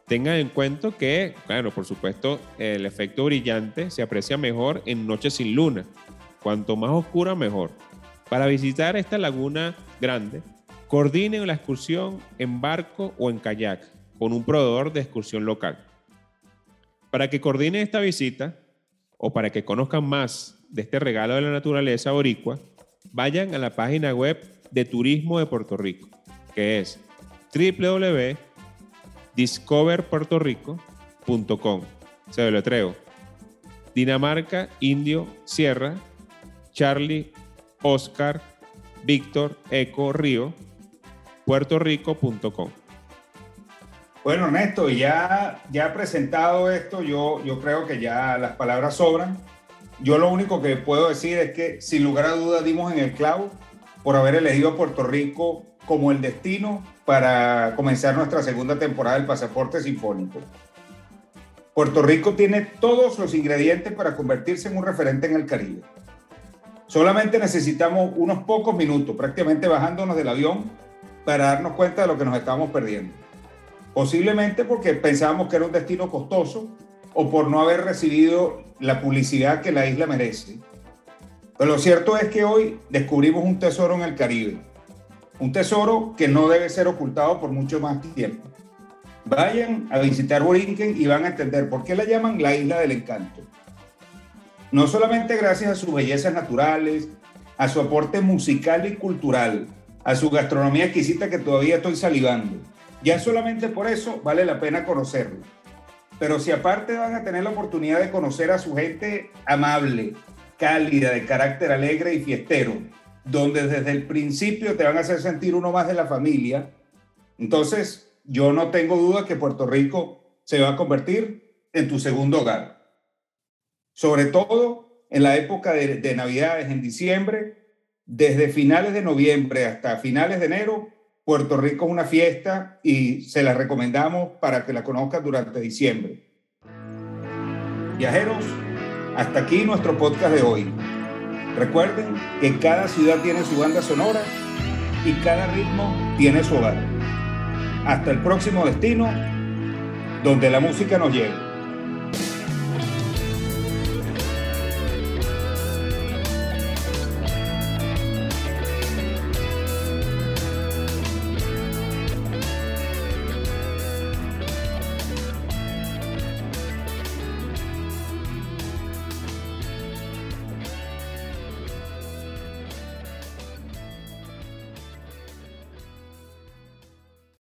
tengan en cuenta que, claro, por supuesto, el efecto brillante se aprecia mejor en noches sin luna. Cuanto más oscura, mejor. Para visitar esta laguna grande, coordinen la excursión en barco o en kayak con un proveedor de excursión local. Para que coordinen esta visita o para que conozcan más de este regalo de la naturaleza boricua, vayan a la página web de Turismo de Puerto Rico, que es www.discoverpuertorico.com. Se lo letreo. Dinamarca, Indio, Sierra, Charlie, Oscar, Víctor, Eco, Río, puertorico.com. Bueno, Ernesto, ya, ya presentado esto, yo, yo creo que ya las palabras sobran. Yo lo único que puedo decir es que sin lugar a dudas dimos en el clavo por haber elegido a Puerto Rico como el destino para comenzar nuestra segunda temporada del Pasaporte Sinfónico. Puerto Rico tiene todos los ingredientes para convertirse en un referente en el Caribe. Solamente necesitamos unos pocos minutos, prácticamente bajándonos del avión, para darnos cuenta de lo que nos estamos perdiendo. Posiblemente porque pensábamos que era un destino costoso o por no haber recibido la publicidad que la isla merece. Pero lo cierto es que hoy descubrimos un tesoro en el Caribe. Un tesoro que no debe ser ocultado por mucho más tiempo. Vayan a visitar Borinquen y van a entender por qué la llaman la isla del encanto. No solamente gracias a sus bellezas naturales, a su aporte musical y cultural, a su gastronomía exquisita que todavía estoy salivando, ya solamente por eso vale la pena conocerlo. Pero si aparte van a tener la oportunidad de conocer a su gente amable, cálida, de carácter alegre y fiestero, donde desde el principio te van a hacer sentir uno más de la familia, entonces yo no tengo duda que Puerto Rico se va a convertir en tu segundo hogar. Sobre todo en la época de, de Navidades, en diciembre, desde finales de noviembre hasta finales de enero, Puerto Rico es una fiesta y se la recomendamos para que la conozcan durante diciembre. Viajeros, hasta aquí nuestro podcast de hoy. Recuerden que cada ciudad tiene su banda sonora y cada ritmo tiene su hogar. Hasta el próximo destino, donde la música nos lleve.